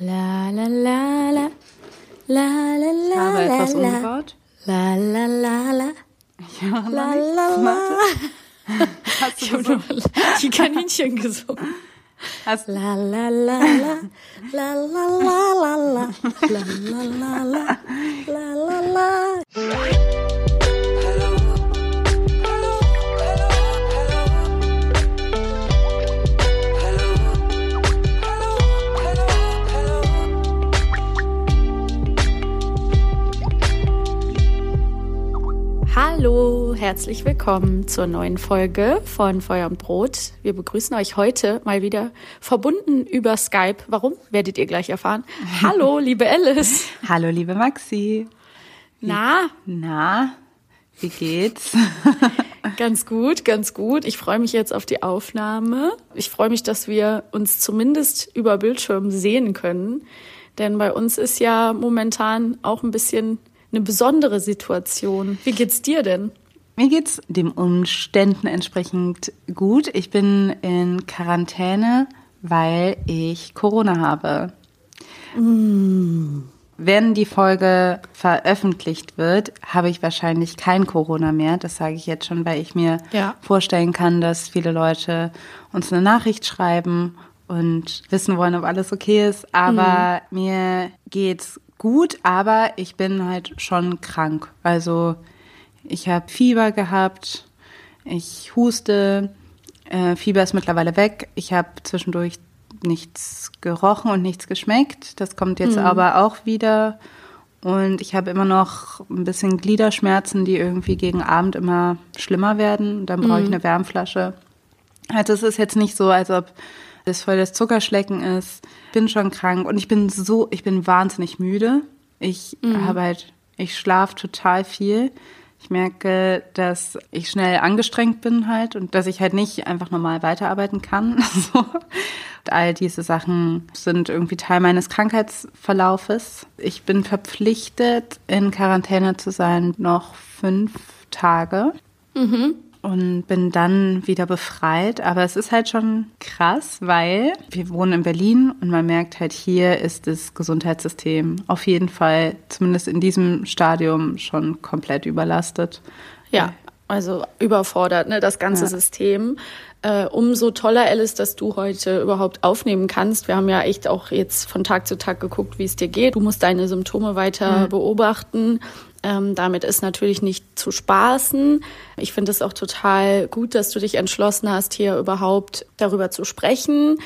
La la la la. La la la Ich habe etwas umgebaut. La la la la. Noch La la la. Hast Ich du habe gesungen? nur die Kaninchen gesungen. Hast, La la la la. La la la la la. La la la la. La la la. Hallo, herzlich willkommen zur neuen Folge von Feuer und Brot. Wir begrüßen euch heute mal wieder verbunden über Skype. Warum, werdet ihr gleich erfahren. Hallo, liebe Alice. Hallo, liebe Maxi. Na, Na, wie geht's? ganz gut, ganz gut. Ich freue mich jetzt auf die Aufnahme. Ich freue mich, dass wir uns zumindest über Bildschirm sehen können. Denn bei uns ist ja momentan auch ein bisschen eine besondere Situation. Wie geht's dir denn? Mir geht's den Umständen entsprechend gut. Ich bin in Quarantäne, weil ich Corona habe. Wenn die Folge veröffentlicht wird, habe ich wahrscheinlich kein Corona mehr. Das sage ich jetzt schon, weil ich mir Ja. vorstellen kann, dass viele Leute uns eine Nachricht schreiben und wissen wollen, ob alles okay ist. Aber mir geht's gut, aber ich bin halt schon krank. Also ich habe Fieber gehabt, ich huste, äh, Fieber ist mittlerweile weg. Ich habe zwischendurch nichts gerochen und nichts geschmeckt. Das kommt jetzt aber auch wieder. Und ich habe immer noch ein bisschen Gliederschmerzen, die irgendwie gegen Abend immer schlimmer werden. Dann brauche ich eine Wärmflasche. Also es ist jetzt nicht so, als ob das voll das Zuckerschlecken ist. Ich bin schon krank und ich bin so, ich bin wahnsinnig müde. Ich habe halt, ich schlafe total viel. Ich merke, dass ich schnell angestrengt bin halt und dass ich halt nicht einfach normal weiterarbeiten kann. So. Und all diese Sachen sind irgendwie Teil meines Krankheitsverlaufes. Ich bin verpflichtet, in Quarantäne zu sein, noch fünf Tage und bin dann wieder befreit. Aber es ist halt schon krass, weil wir wohnen in Berlin und man merkt halt, hier ist das Gesundheitssystem auf jeden Fall, zumindest in diesem Stadium, schon komplett überlastet. Ja, also überfordert, ne, das ganze Ja. System. Äh, umso toller, Alice, dass du heute überhaupt aufnehmen kannst. Wir haben ja echt auch jetzt von Tag zu Tag geguckt, wie es dir geht. Du musst deine Symptome weiter beobachten. Ähm, damit ist natürlich nicht zu spaßen. Ich finde es auch total gut, dass du dich entschlossen hast, hier überhaupt darüber zu sprechen.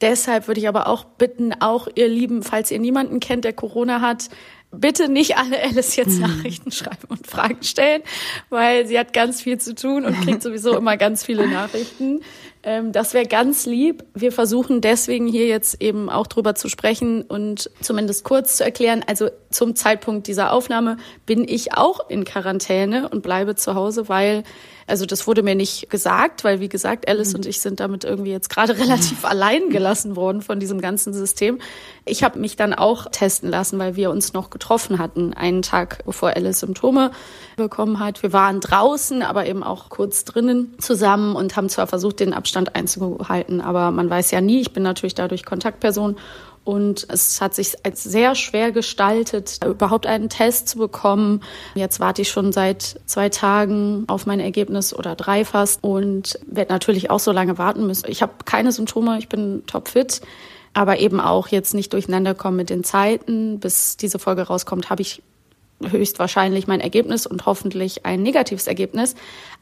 Deshalb würde ich aber auch bitten, auch ihr Lieben, falls ihr niemanden kennt, der Corona hat, bitte nicht alle Alice jetzt Nachrichten schreiben und Fragen stellen, weil sie hat ganz viel zu tun und kriegt sowieso immer ganz viele Nachrichten. Ähm, das wäre ganz lieb. Wir versuchen deswegen hier jetzt eben auch drüber zu sprechen und zumindest kurz zu erklären. Also zum Zeitpunkt dieser Aufnahme bin ich auch in Quarantäne und bleibe zu Hause, weil also das wurde mir nicht gesagt, weil wie gesagt, Alice und ich sind damit irgendwie jetzt gerade relativ allein gelassen worden von diesem ganzen System. Ich habe mich dann auch testen lassen, weil wir uns noch getroffen hatten, einen Tag bevor Alice Symptome bekommen hat. Wir waren draußen, aber eben auch kurz drinnen zusammen und haben zwar versucht, den Abstand einzuhalten, aber man weiß ja nie. Ich bin natürlich dadurch Kontaktperson und es hat sich als sehr schwer gestaltet, überhaupt einen Test zu bekommen. Jetzt warte ich schon seit zwei Tagen auf mein Ergebnis oder drei fast und werde natürlich auch so lange warten müssen. Ich habe keine Symptome, ich bin topfit, aber eben auch jetzt nicht durcheinander kommen mit den Zeiten. Bis diese Folge rauskommt, habe ich höchstwahrscheinlich mein Ergebnis und hoffentlich ein negatives Ergebnis.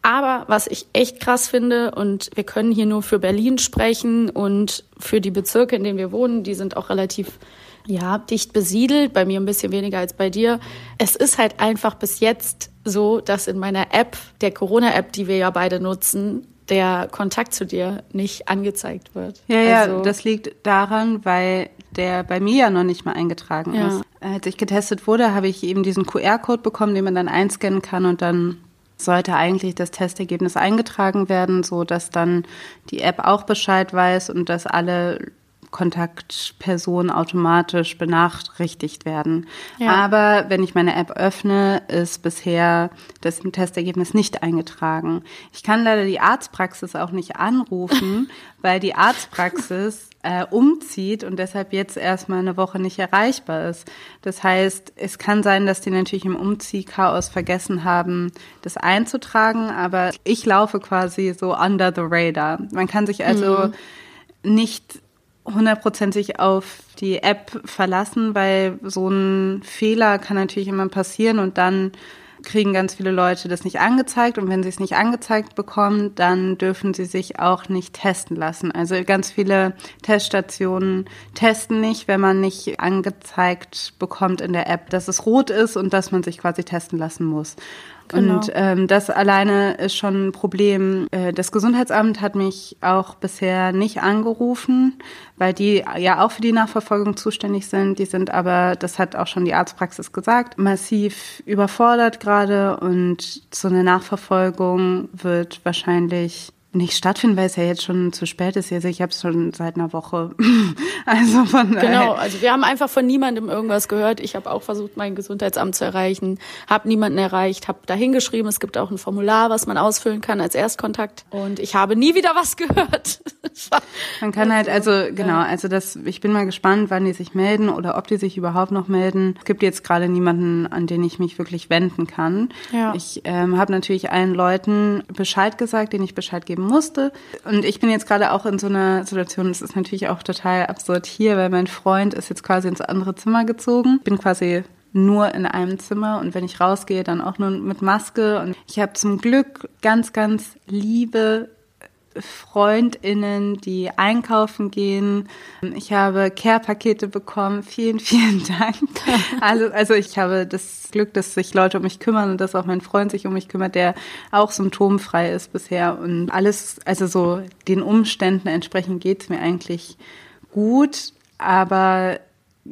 Aber was ich echt krass finde, und wir können hier nur für Berlin sprechen und für die Bezirke, in denen wir wohnen, die sind auch relativ ja, dicht besiedelt, bei mir ein bisschen weniger als bei dir. Es ist halt einfach bis jetzt so, dass in meiner App, der Corona-App, die wir ja beide nutzen, der Kontakt zu dir nicht angezeigt wird. Ja, ja, Also- das liegt daran, weil der bei mir ja noch nicht mal eingetragen Ja. ist. Als ich getestet wurde, habe ich eben diesen QR-Code bekommen, den man dann einscannen kann und dann sollte eigentlich das Testergebnis eingetragen werden, so dass dann die App auch Bescheid weiß und dass alle Kontaktpersonen automatisch benachrichtigt werden. Ja. Aber wenn ich meine App öffne, ist bisher das Testergebnis nicht eingetragen. Ich kann leider die Arztpraxis auch nicht anrufen, weil die Arztpraxis äh, umzieht und deshalb jetzt erstmal eine Woche nicht erreichbar ist. Das heißt, es kann sein, dass die natürlich im Umziehchaos vergessen haben, das einzutragen, aber ich laufe quasi so under the radar. Man kann sich also mhm. nicht hundertprozentig auf die App verlassen, weil so ein Fehler kann natürlich immer passieren und dann kriegen ganz viele Leute das nicht angezeigt und wenn sie es nicht angezeigt bekommen, dann dürfen sie sich auch nicht testen lassen. Also ganz viele Teststationen testen nicht, wenn man nicht angezeigt bekommt in der App, dass es rot ist und dass man sich quasi testen lassen muss. Genau. Und ähm, das alleine ist schon ein Problem. Äh, das Gesundheitsamt hat mich auch bisher nicht angerufen, weil die ja auch für die Nachverfolgung zuständig sind. Die sind aber, das hat auch schon die Arztpraxis gesagt, massiv überfordert gerade und so eine Nachverfolgung wird wahrscheinlich nicht stattfinden, weil es ja jetzt schon zu spät ist. Also ich habe es schon seit einer Woche. also von Genau, also wir haben einfach von niemandem irgendwas gehört. Ich habe auch versucht, mein Gesundheitsamt zu erreichen, habe niemanden erreicht, habe da hingeschrieben, es gibt auch ein Formular, was man ausfüllen kann als Erstkontakt und ich habe nie wieder was gehört. man kann halt also genau, also das ich bin mal gespannt, wann die sich melden oder ob die sich überhaupt noch melden. Es gibt jetzt gerade niemanden, an den ich mich wirklich wenden kann. Ja. Ich ähm, habe natürlich allen Leuten Bescheid gesagt, denen ich Bescheid geben musste. Und ich bin jetzt gerade auch in so einer Situation, das ist natürlich auch total absurd hier, weil mein Freund ist jetzt quasi ins andere Zimmer gezogen. Ich bin quasi nur in einem Zimmer und wenn ich rausgehe, dann auch nur mit Maske. Und ich habe zum Glück ganz, ganz liebe Freundinnen, die einkaufen gehen. Ich habe Care-Pakete bekommen. Vielen, vielen Dank. Also, also ich habe das Glück, dass sich Leute um mich kümmern und dass auch mein Freund sich um mich kümmert, der auch symptomfrei ist bisher. Und alles, also so den Umständen entsprechend geht's mir eigentlich gut. Aber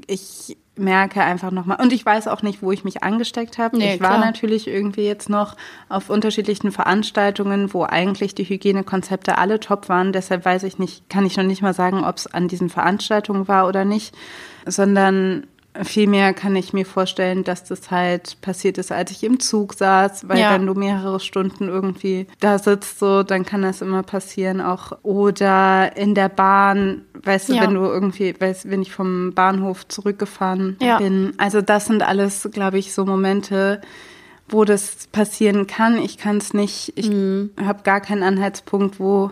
ich merke einfach nochmal, und ich weiß auch nicht, wo ich mich angesteckt habe. Nee, ich war klar. natürlich irgendwie jetzt noch auf unterschiedlichen Veranstaltungen, wo eigentlich die Hygienekonzepte alle top waren. Deshalb weiß ich nicht, kann ich noch nicht mal sagen, ob es an diesen Veranstaltungen war oder nicht, sondern Vielmehr kann ich mir vorstellen, dass das halt passiert ist, als ich im Zug saß, weil ja. wenn du mehrere Stunden irgendwie da sitzt, so, dann kann das immer passieren auch. Oder in der Bahn, weißt du, ja. wenn du irgendwie, weißt, wenn ich vom Bahnhof zurückgefahren ja. bin. Also das sind alles, glaube ich, so Momente, wo das passieren kann. Ich kann es nicht, ich mhm. habe gar keinen Anhaltspunkt, wo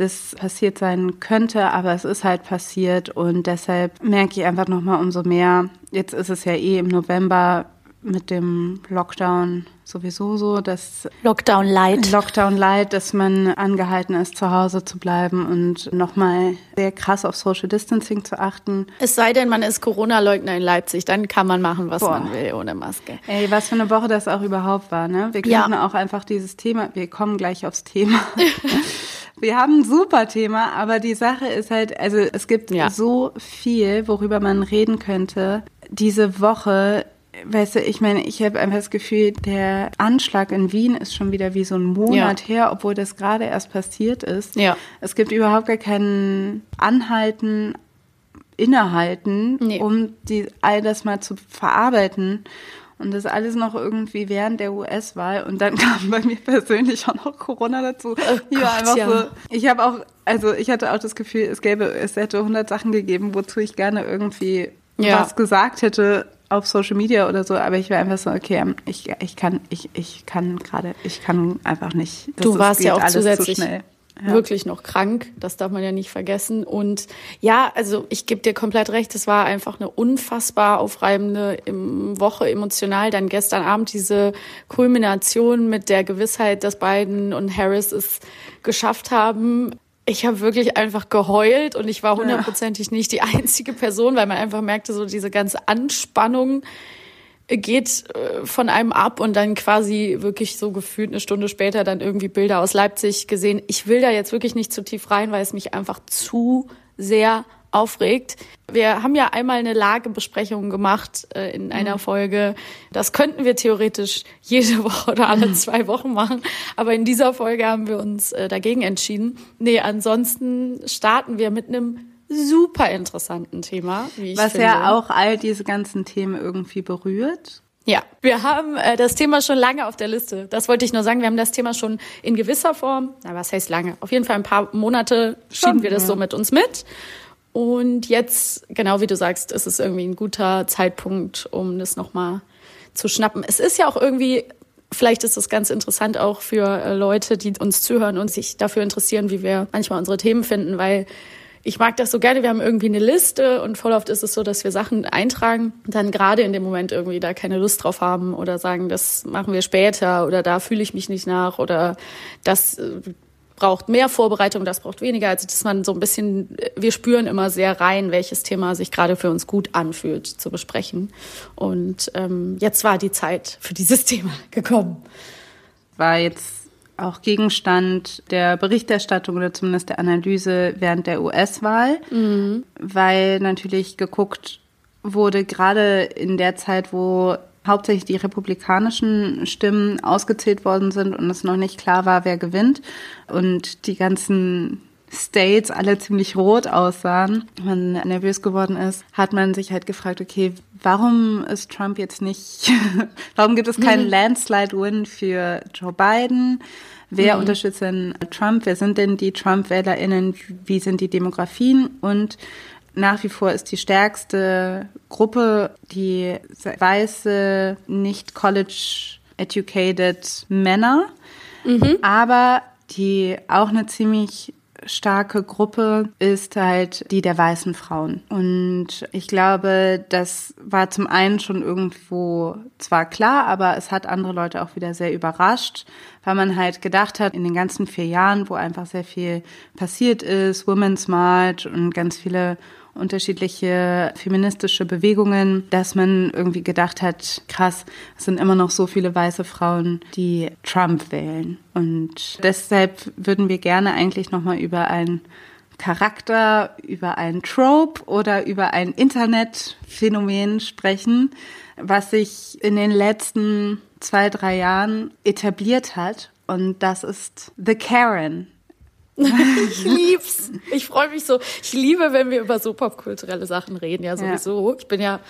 das passiert sein könnte, aber es ist halt passiert und deshalb merke ich einfach nochmal umso mehr. Jetzt ist es ja eh im November mit dem Lockdown sowieso so, dass Lockdown Light. Lockdown Light, dass man angehalten ist, zu Hause zu bleiben und nochmal sehr krass auf Social Distancing zu achten. Es sei denn, man ist Corona-Leugner in Leipzig, dann kann man machen, was Boah. man will ohne Maske. Ey, was für eine Woche das auch überhaupt war, ne? Wir könnten ja. auch einfach dieses Thema, wir kommen gleich aufs Thema. Wir haben ein super Thema, aber die Sache ist halt, also es gibt ja. so viel, worüber man reden könnte. Diese Woche, weißt du, ich meine, ich habe einfach das Gefühl, der Anschlag in Wien ist schon wieder wie so ein Monat ja. her, obwohl das gerade erst passiert ist. Ja. Es gibt überhaupt gar keinen Anhalten, Innehalten, nee. um die, all das mal zu verarbeiten. Und das alles noch irgendwie während der US-Wahl. Und dann kam bei mir persönlich auch noch Corona dazu. Oh ja, Gott, einfach ja. so. Ich habe auch, also ich hatte auch das Gefühl, es gäbe, es hätte 100 Sachen gegeben, wozu ich gerne irgendwie ja. was gesagt hätte auf Social Media oder so, aber ich war einfach so, okay, ich, ich kann, ich, ich kann gerade, ich kann einfach nicht. Das du warst ja auch zusätzlich zu ja. wirklich noch krank. Das darf man ja nicht vergessen. Und ja, also ich gebe dir komplett recht, es war einfach eine unfassbar aufreibende Woche emotional. Dann gestern Abend diese Kulmination mit der Gewissheit, dass Biden und Harris es geschafft haben. Ich habe wirklich einfach geheult und ich war hundertprozentig nicht die einzige Person, weil man einfach merkte, so diese ganze Anspannung, geht äh, von einem ab und dann quasi wirklich so gefühlt eine Stunde später dann irgendwie Bilder aus Leipzig gesehen. Ich will da jetzt wirklich nicht zu tief rein, weil es mich einfach zu sehr aufregt. Wir haben ja einmal eine Lagebesprechung gemacht äh, in einer mhm. Folge. Das könnten wir theoretisch jede Woche oder alle zwei Wochen machen. Aber in dieser Folge haben wir uns äh, dagegen entschieden. Nee, ansonsten starten wir mit einem super interessanten Thema, wie ich Was finde. ja auch all diese ganzen Themen irgendwie berührt. Ja, wir haben äh, das Thema schon lange auf der Liste. Das wollte ich nur sagen. Wir haben das Thema schon in gewisser Form, na was heißt lange? Auf jeden Fall ein paar Monate schieben wir das ja. so mit uns mit. Und jetzt, genau wie du sagst, ist es irgendwie ein guter Zeitpunkt, um das nochmal zu schnappen. Es ist ja auch irgendwie, vielleicht ist es ganz interessant auch für äh, Leute, die uns zuhören und sich dafür interessieren, wie wir manchmal unsere Themen finden, weil ich mag das so gerne. Wir haben irgendwie eine Liste und voll oft ist es so, dass wir Sachen eintragen und dann gerade in dem Moment irgendwie da keine Lust drauf haben oder sagen, das machen wir später oder da fühle ich mich nicht nach oder das äh, braucht mehr Vorbereitung, das braucht weniger. Also dass man so ein bisschen, wir spüren immer sehr rein, welches Thema sich gerade für uns gut anfühlt zu besprechen. Und ähm, jetzt war die Zeit für dieses Thema gekommen. War jetzt auch Gegenstand der Berichterstattung oder zumindest der Analyse während der US-Wahl, weil natürlich geguckt wurde, gerade in der Zeit, wo hauptsächlich die republikanischen Stimmen ausgezählt worden sind und es noch nicht klar war, wer gewinnt und die ganzen States alle ziemlich rot aussahen, man nervös geworden ist, hat man sich halt gefragt, okay, warum ist Trump jetzt nicht, warum gibt es keinen Landslide-Win für Joe Biden? Wer unterstützt denn Trump? Wer sind denn die Trump-WählerInnen? Wie sind die Demografien? Und nach wie vor ist die stärkste Gruppe die weiße, nicht college-educated Männer. Aber die auch eine ziemlich starke Gruppe ist halt die der weißen Frauen. Und ich glaube, das war zum einen schon irgendwo zwar klar, aber es hat andere Leute auch wieder sehr überrascht, weil man halt gedacht hat, in den ganzen vier Jahren, wo einfach sehr viel passiert ist, Women's March und ganz viele unterschiedliche feministische Bewegungen, dass man irgendwie gedacht hat, krass, es sind immer noch so viele weiße Frauen, die Trump wählen. Und deshalb würden wir gerne eigentlich nochmal über einen Charakter, über einen Trope oder über ein Internetphänomen sprechen, was sich in den letzten zwei, drei Jahren etabliert hat. Und das ist The Karen. Ich lieb's. Ich freue mich so. Ich liebe, wenn wir über so popkulturelle Sachen reden, ja sowieso. Ich bin ja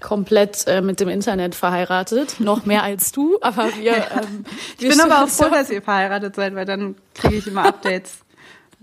komplett äh, mit dem Internet verheiratet, noch mehr als du, aber wir. Ähm, ich bin aber auch froh, dass ihr verheiratet seid, weil dann kriege ich immer Updates.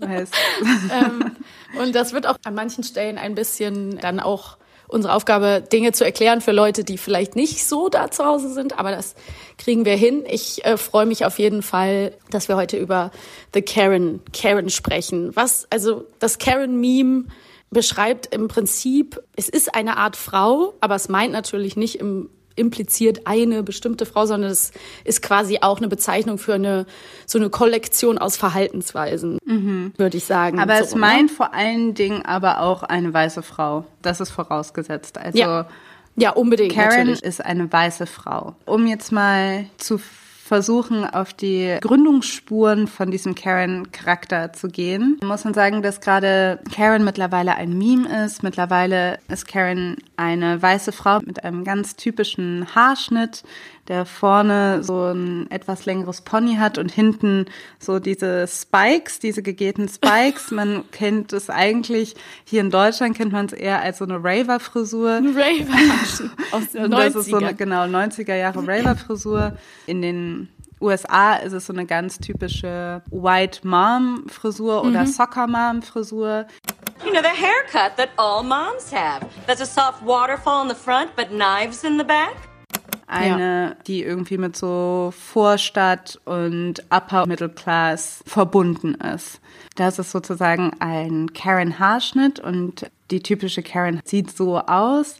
ähm, und das wird auch an manchen Stellen ein bisschen dann auch unsere Aufgabe, Dinge zu erklären für Leute, die vielleicht nicht so da zu Hause sind, aber das kriegen wir hin. Ich äh, freue mich auf jeden Fall, dass wir heute über The Karen, Karen sprechen. Was, also das Karen-Meme beschreibt im Prinzip, es ist eine Art Frau, aber es meint natürlich nicht im impliziert eine bestimmte Frau, sondern es ist quasi auch eine Bezeichnung für eine so eine Kollektion aus Verhaltensweisen, mhm. würde ich sagen. Aber so, es meint vor allen Dingen aber auch eine weiße Frau. Das ist vorausgesetzt. Also ja, ja unbedingt. Karen natürlich. ist eine weiße Frau. Um jetzt mal zu versuchen, auf die Gründungsspuren von diesem Karen-Charakter zu gehen, muss man sagen, dass gerade Karen mittlerweile ein Meme ist. Mittlerweile ist Karen eine weiße Frau mit einem ganz typischen Haarschnitt, der vorne so ein etwas längeres Pony hat und hinten so diese Spikes, diese gegelten Spikes. Man kennt es eigentlich, hier in Deutschland kennt man es eher als so eine Raver-Frisur. Raver aus den Und 90er. das ist so eine, genau, 90er Jahre Raver-Frisur. In den USA ist es so eine ganz typische White Mom-Frisur oder Soccer Mom-Frisur. You know, the haircut that all moms have. There's a soft waterfall in the front, but knives in the back. Eine, die irgendwie mit so Vorstadt und Upper Middle Class verbunden ist. Das ist sozusagen ein Karen-Haarschnitt und die typische Karen sieht so aus.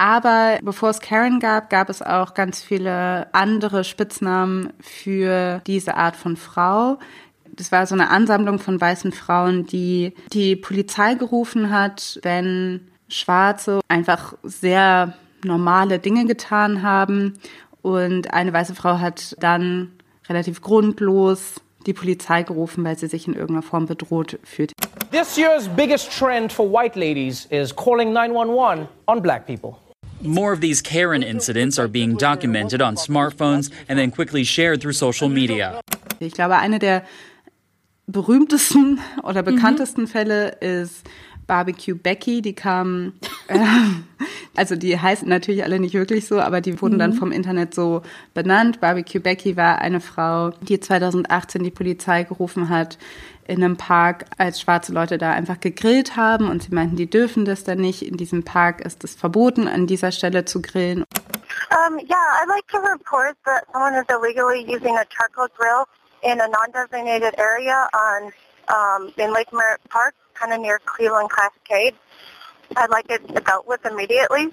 Aber bevor es Karen gab, gab es auch ganz viele andere Spitznamen für diese Art von Frau. Das war so eine Ansammlung von weißen Frauen, die die Polizei gerufen hat, wenn Schwarze einfach sehr normale Dinge getan haben. Und eine weiße Frau hat dann relativ grundlos die Polizei gerufen, weil sie sich in irgendeiner Form bedroht fühlt. This year's biggest trend for white ladies is calling 911 on black people. More of these Karen incidents are being documented on smartphones and then quickly shared through social media. Ich glaube, eine der berühmtesten oder bekanntesten Fälle ist Barbecue Becky, die kamen, äh, also die heißen natürlich alle nicht wirklich so, aber die wurden mhm. dann vom Internet so benannt. Barbecue Becky war eine Frau, die 2018 die Polizei gerufen hat in einem Park, als schwarze Leute da einfach gegrillt haben und sie meinten, die dürfen das dann nicht. In diesem Park ist es verboten, an dieser Stelle zu grillen. Um, yeah, I'd like to report that someone is illegally using a charcoal grill in a non-designated area on um, in Lake Merritt Park, kind of near Cleveland Cascade. I'd like it dealt with immediately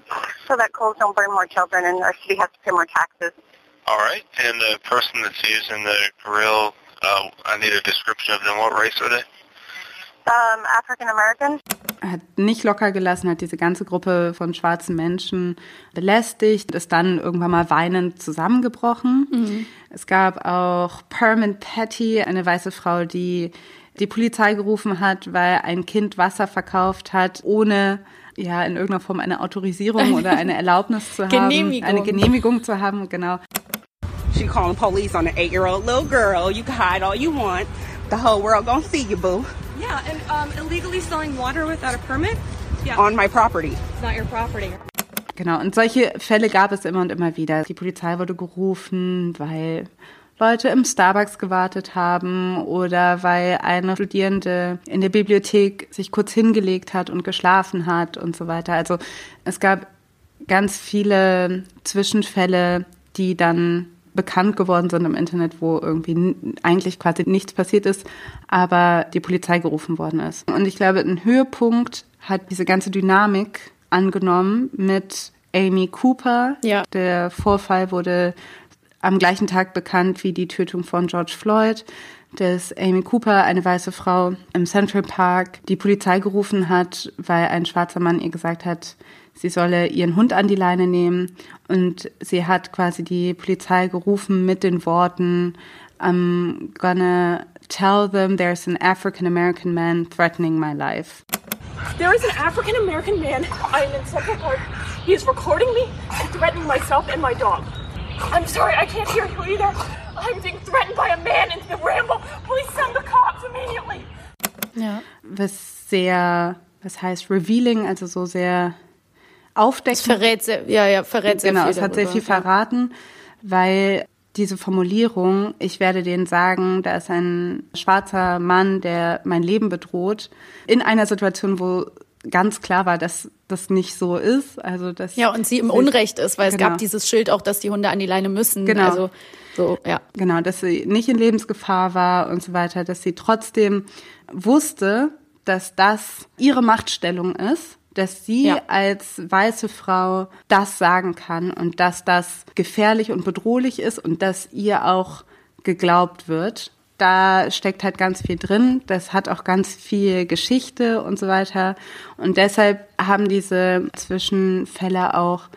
so that coals don't burn more children and our city has to pay more taxes. All right, and the person that's using the grill, uh, I need a description of them. What race are they? Um, African American. hat nicht locker gelassen, hat diese ganze Gruppe von schwarzen Menschen belästigt, ist dann irgendwann mal weinend zusammengebrochen. Mhm. Es gab auch Perman Patty, eine weiße Frau, die die Polizei gerufen hat, weil ein Kind Wasser verkauft hat, ohne ja in irgendeiner Form eine Autorisierung oder eine Erlaubnis zu haben, Genehmigung. eine Genehmigung zu haben, genau. She calling police on an eight-year-old little girl. You can hide all you want. The whole world gonna see you, boo. Yeah, and um, illegally selling water without a permit? Yeah. On my property. It's not your property. Genau, und solche Fälle gab es immer und immer wieder. Die Polizei wurde gerufen, weil Leute im Starbucks gewartet haben oder weil eine Studierende in der Bibliothek sich kurz hingelegt hat und geschlafen hat und so weiter. Also es gab ganz viele Zwischenfälle, die dann bekannt geworden sind im Internet, wo irgendwie eigentlich quasi nichts passiert ist, aber die Polizei gerufen worden ist. Und ich glaube, ein Höhepunkt hat diese ganze Dynamik angenommen mit Amy Cooper. Ja. Der Vorfall wurde am gleichen Tag bekannt wie die Tötung von George Floyd, dass Amy Cooper, eine weiße Frau im Central Park, die Polizei gerufen hat, weil ein schwarzer Mann ihr gesagt hat, sie solle ihren Hund an die Leine nehmen. Und sie hat quasi die Polizei gerufen mit den Worten, I'm gonna tell them there's an African American man threatening my life. There is an African American man. I am in Central Park. He is recording me and threatening myself and my dog. I'm sorry, I can't hear you either. I'm being threatened by a man in the ramble. Please send the cops immediately. Ja. Was sehr, was heißt revealing, also so sehr aufdecken. Es verrät sehr, ja, ja, verrät sehr genau, viel. Genau, es hat sehr viel verraten, weil diese Formulierung, ich werde denen sagen, da ist ein schwarzer Mann, der mein Leben bedroht, in einer Situation, wo ganz klar war, dass das nicht so ist. Also dass ja, und sie im Unrecht ist, weil genau. es gab dieses Schild auch, dass die Hunde an die Leine müssen. Genau. Also so, ja. Genau, dass sie nicht in Lebensgefahr war und so weiter, dass sie trotzdem wusste, dass das ihre Machtstellung ist dass sie ja. als weiße Frau das sagen kann und dass das gefährlich und bedrohlich ist und dass ihr auch geglaubt wird. Da steckt halt ganz viel drin. Das hat auch ganz viel Geschichte und so weiter. Und deshalb haben diese Zwischenfälle auch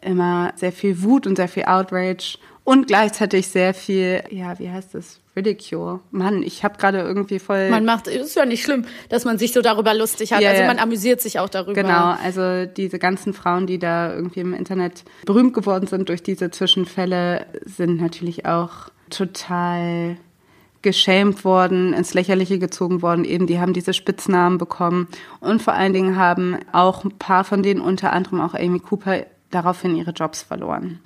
immer sehr viel Wut und sehr viel Outrage und gleichzeitig sehr viel, ja, wie heißt das? Ridicule. Mann, ich habe gerade irgendwie voll. Man macht, ist ja nicht schlimm, dass man sich so darüber lustig hat. Ja, also man amüsiert sich auch darüber. Genau, also diese ganzen Frauen, die da irgendwie im Internet berühmt geworden sind durch diese Zwischenfälle, sind natürlich auch total geschämt worden, ins Lächerliche gezogen worden. Eben, die haben diese Spitznamen bekommen. Und vor allen Dingen haben auch ein paar von denen, unter anderem auch Amy Cooper, daraufhin ihre Jobs verloren.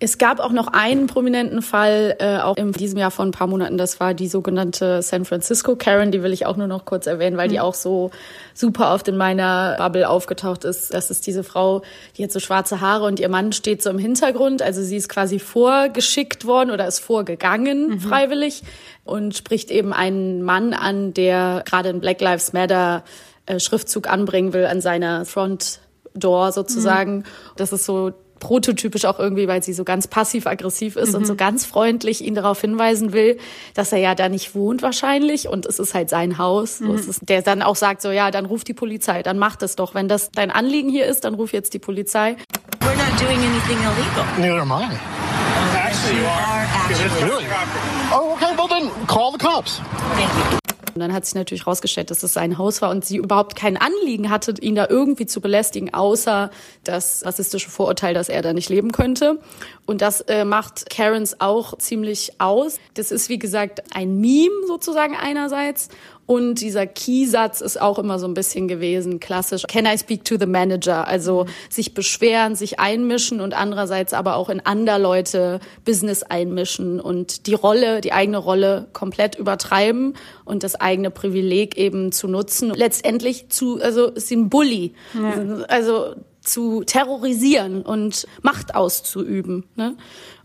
Es gab auch noch einen prominenten Fall, äh, auch in diesem Jahr vor ein paar Monaten. Das war die sogenannte San Francisco Karen. Die will ich auch nur noch kurz erwähnen, weil mhm. die auch so super oft in meiner Bubble aufgetaucht ist. Das ist diese Frau, die hat so schwarze Haare und ihr Mann steht so im Hintergrund. Also sie ist quasi vorgeschickt worden oder ist vorgegangen mhm. freiwillig und spricht eben einen Mann an, der gerade einen Black Lives Matter äh, Schriftzug anbringen will an seiner Front Door sozusagen. Mhm. Das ist so prototypisch auch irgendwie, weil sie so ganz passiv-aggressiv ist mhm. und so mhm. ganz freundlich ihn darauf hinweisen will, dass er ja da nicht wohnt wahrscheinlich und es ist halt sein Haus. Mhm. So ist, der dann auch sagt so, ja, dann ruf die Polizei, dann mach das doch. Wenn das dein Anliegen hier ist, dann ruf jetzt die Polizei. We're not doing anything illegal. Neither am I. Actually, you are. Actually. Really? Oh, okay, well then call the cops. Thank you. Und dann hat sich natürlich herausgestellt, dass es sein Haus war und sie überhaupt kein Anliegen hatte, ihn da irgendwie zu belästigen, außer das rassistische Vorurteil, dass er da nicht leben könnte. Und das äh, macht Karens auch ziemlich aus. Das ist, wie gesagt, ein Meme sozusagen einerseits Und dieser Keysatz ist auch immer so ein bisschen gewesen, klassisch. Can I speak to the manager? Also sich beschweren, sich einmischen und andererseits aber auch in andere Leute Business einmischen und die Rolle, die eigene Rolle komplett übertreiben und das eigene Privileg eben zu nutzen. Letztendlich zu, also ist ein Bully. Ja. Also zu terrorisieren und Macht auszuüben. Ne?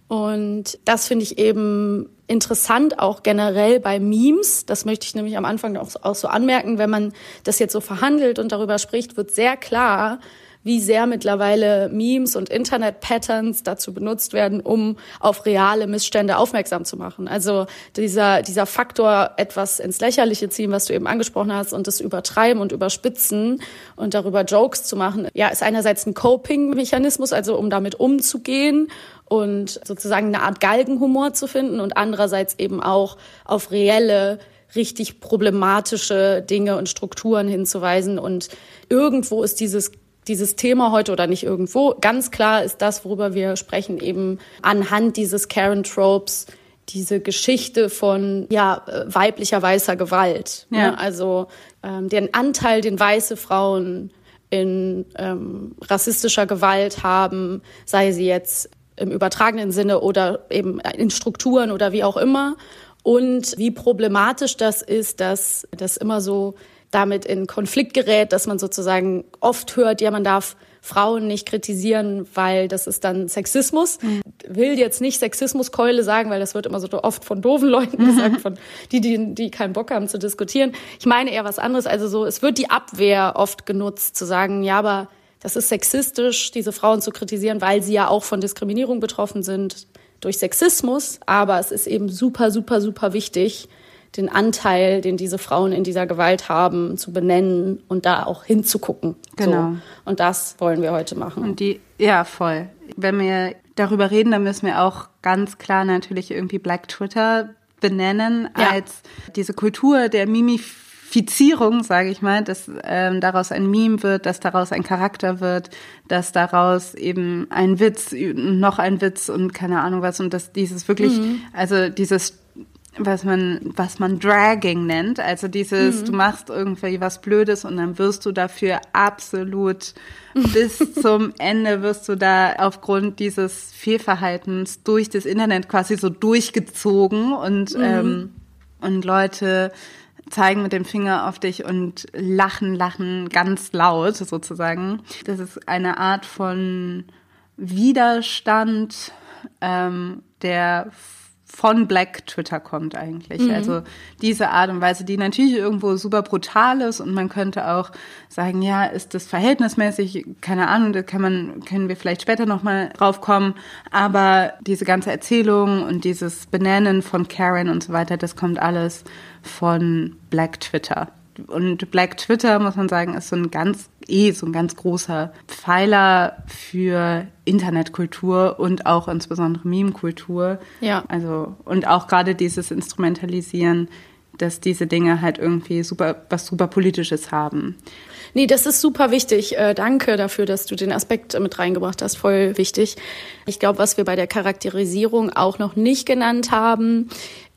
Und das finde ich eben interessant, auch generell bei Memes. Das möchte ich nämlich am Anfang auch, auch so anmerken. Wenn man das jetzt so verhandelt und darüber spricht, wird sehr klar, wie sehr mittlerweile Memes und Internet-Patterns dazu benutzt werden, um auf reale Missstände aufmerksam zu machen. Also dieser, dieser Faktor, etwas ins Lächerliche ziehen, was du eben angesprochen hast, und das Übertreiben und Überspitzen und darüber Jokes zu machen, ja, ist einerseits ein Coping-Mechanismus, also um damit umzugehen und sozusagen eine Art Galgenhumor zu finden und andererseits eben auch auf reelle richtig problematische Dinge und Strukturen hinzuweisen. Und irgendwo ist dieses dieses Thema heute oder nicht irgendwo. Ganz klar ist das, worüber wir sprechen, eben anhand dieses Karen Tropes, diese Geschichte von ja weiblicher weißer Gewalt. Ja. Ne? Also ähm, den Anteil, den weiße Frauen in ähm, rassistischer Gewalt haben, sei sie jetzt im übertragenen Sinne oder eben in Strukturen oder wie auch immer. Und wie problematisch das ist, dass das immer so damit in Konflikt gerät, dass man sozusagen oft hört, ja, man darf Frauen nicht kritisieren, weil das ist dann Sexismus. Mhm. Will jetzt nicht Sexismuskeule sagen, weil das wird immer so oft von doofen Leuten gesagt, von die, die, die keinen Bock haben zu diskutieren. Ich meine eher was anderes. Also so, es wird die Abwehr oft genutzt, zu sagen, ja, aber das ist sexistisch, diese Frauen zu kritisieren, weil sie ja auch von Diskriminierung betroffen sind durch Sexismus. Aber es ist eben super, super, super wichtig, den Anteil, den diese Frauen in dieser Gewalt haben, zu benennen und da auch hinzugucken. Genau. So. Und das wollen wir heute machen. Und die, ja, voll. Wenn wir darüber reden, dann müssen wir auch ganz klar natürlich irgendwie Black Twitter benennen Ja. als diese Kultur der Mimifizierung, sage ich mal, dass ähm, daraus ein Meme wird, dass daraus ein Charakter wird, dass daraus eben ein Witz, noch ein Witz und keine Ahnung was und dass dieses wirklich, Mhm. also dieses was man, was man Dragging nennt. Also dieses, Mhm. du machst irgendwie was Blödes und dann wirst du dafür absolut bis zum Ende wirst du da aufgrund dieses Fehlverhaltens durch das Internet quasi so durchgezogen und, Mhm. ähm, und Leute zeigen mit dem Finger auf dich und lachen, lachen ganz laut sozusagen. Das ist eine Art von Widerstand, ähm, der von Black Twitter kommt eigentlich. Mhm. Also diese Art und Weise, die natürlich irgendwo super brutal ist und man könnte auch sagen, ja, ist das verhältnismäßig? Keine Ahnung, da kann man, können wir vielleicht später nochmal drauf kommen. Aber diese ganze Erzählung und dieses Benennen von Karen und so weiter, das kommt alles von Black Twitter. Und Black Twitter, muss man sagen, ist so ein ganz, eh so ein ganz großer Pfeiler für Internetkultur und auch insbesondere Meme-Kultur. Ja. Also, und auch gerade dieses Instrumentalisieren, dass diese Dinge halt irgendwie super, was super Politisches haben. Nee, das ist super wichtig. Äh, danke dafür, dass du den Aspekt mit reingebracht hast. Voll wichtig. Ich glaube, was wir bei der Charakterisierung auch noch nicht genannt haben,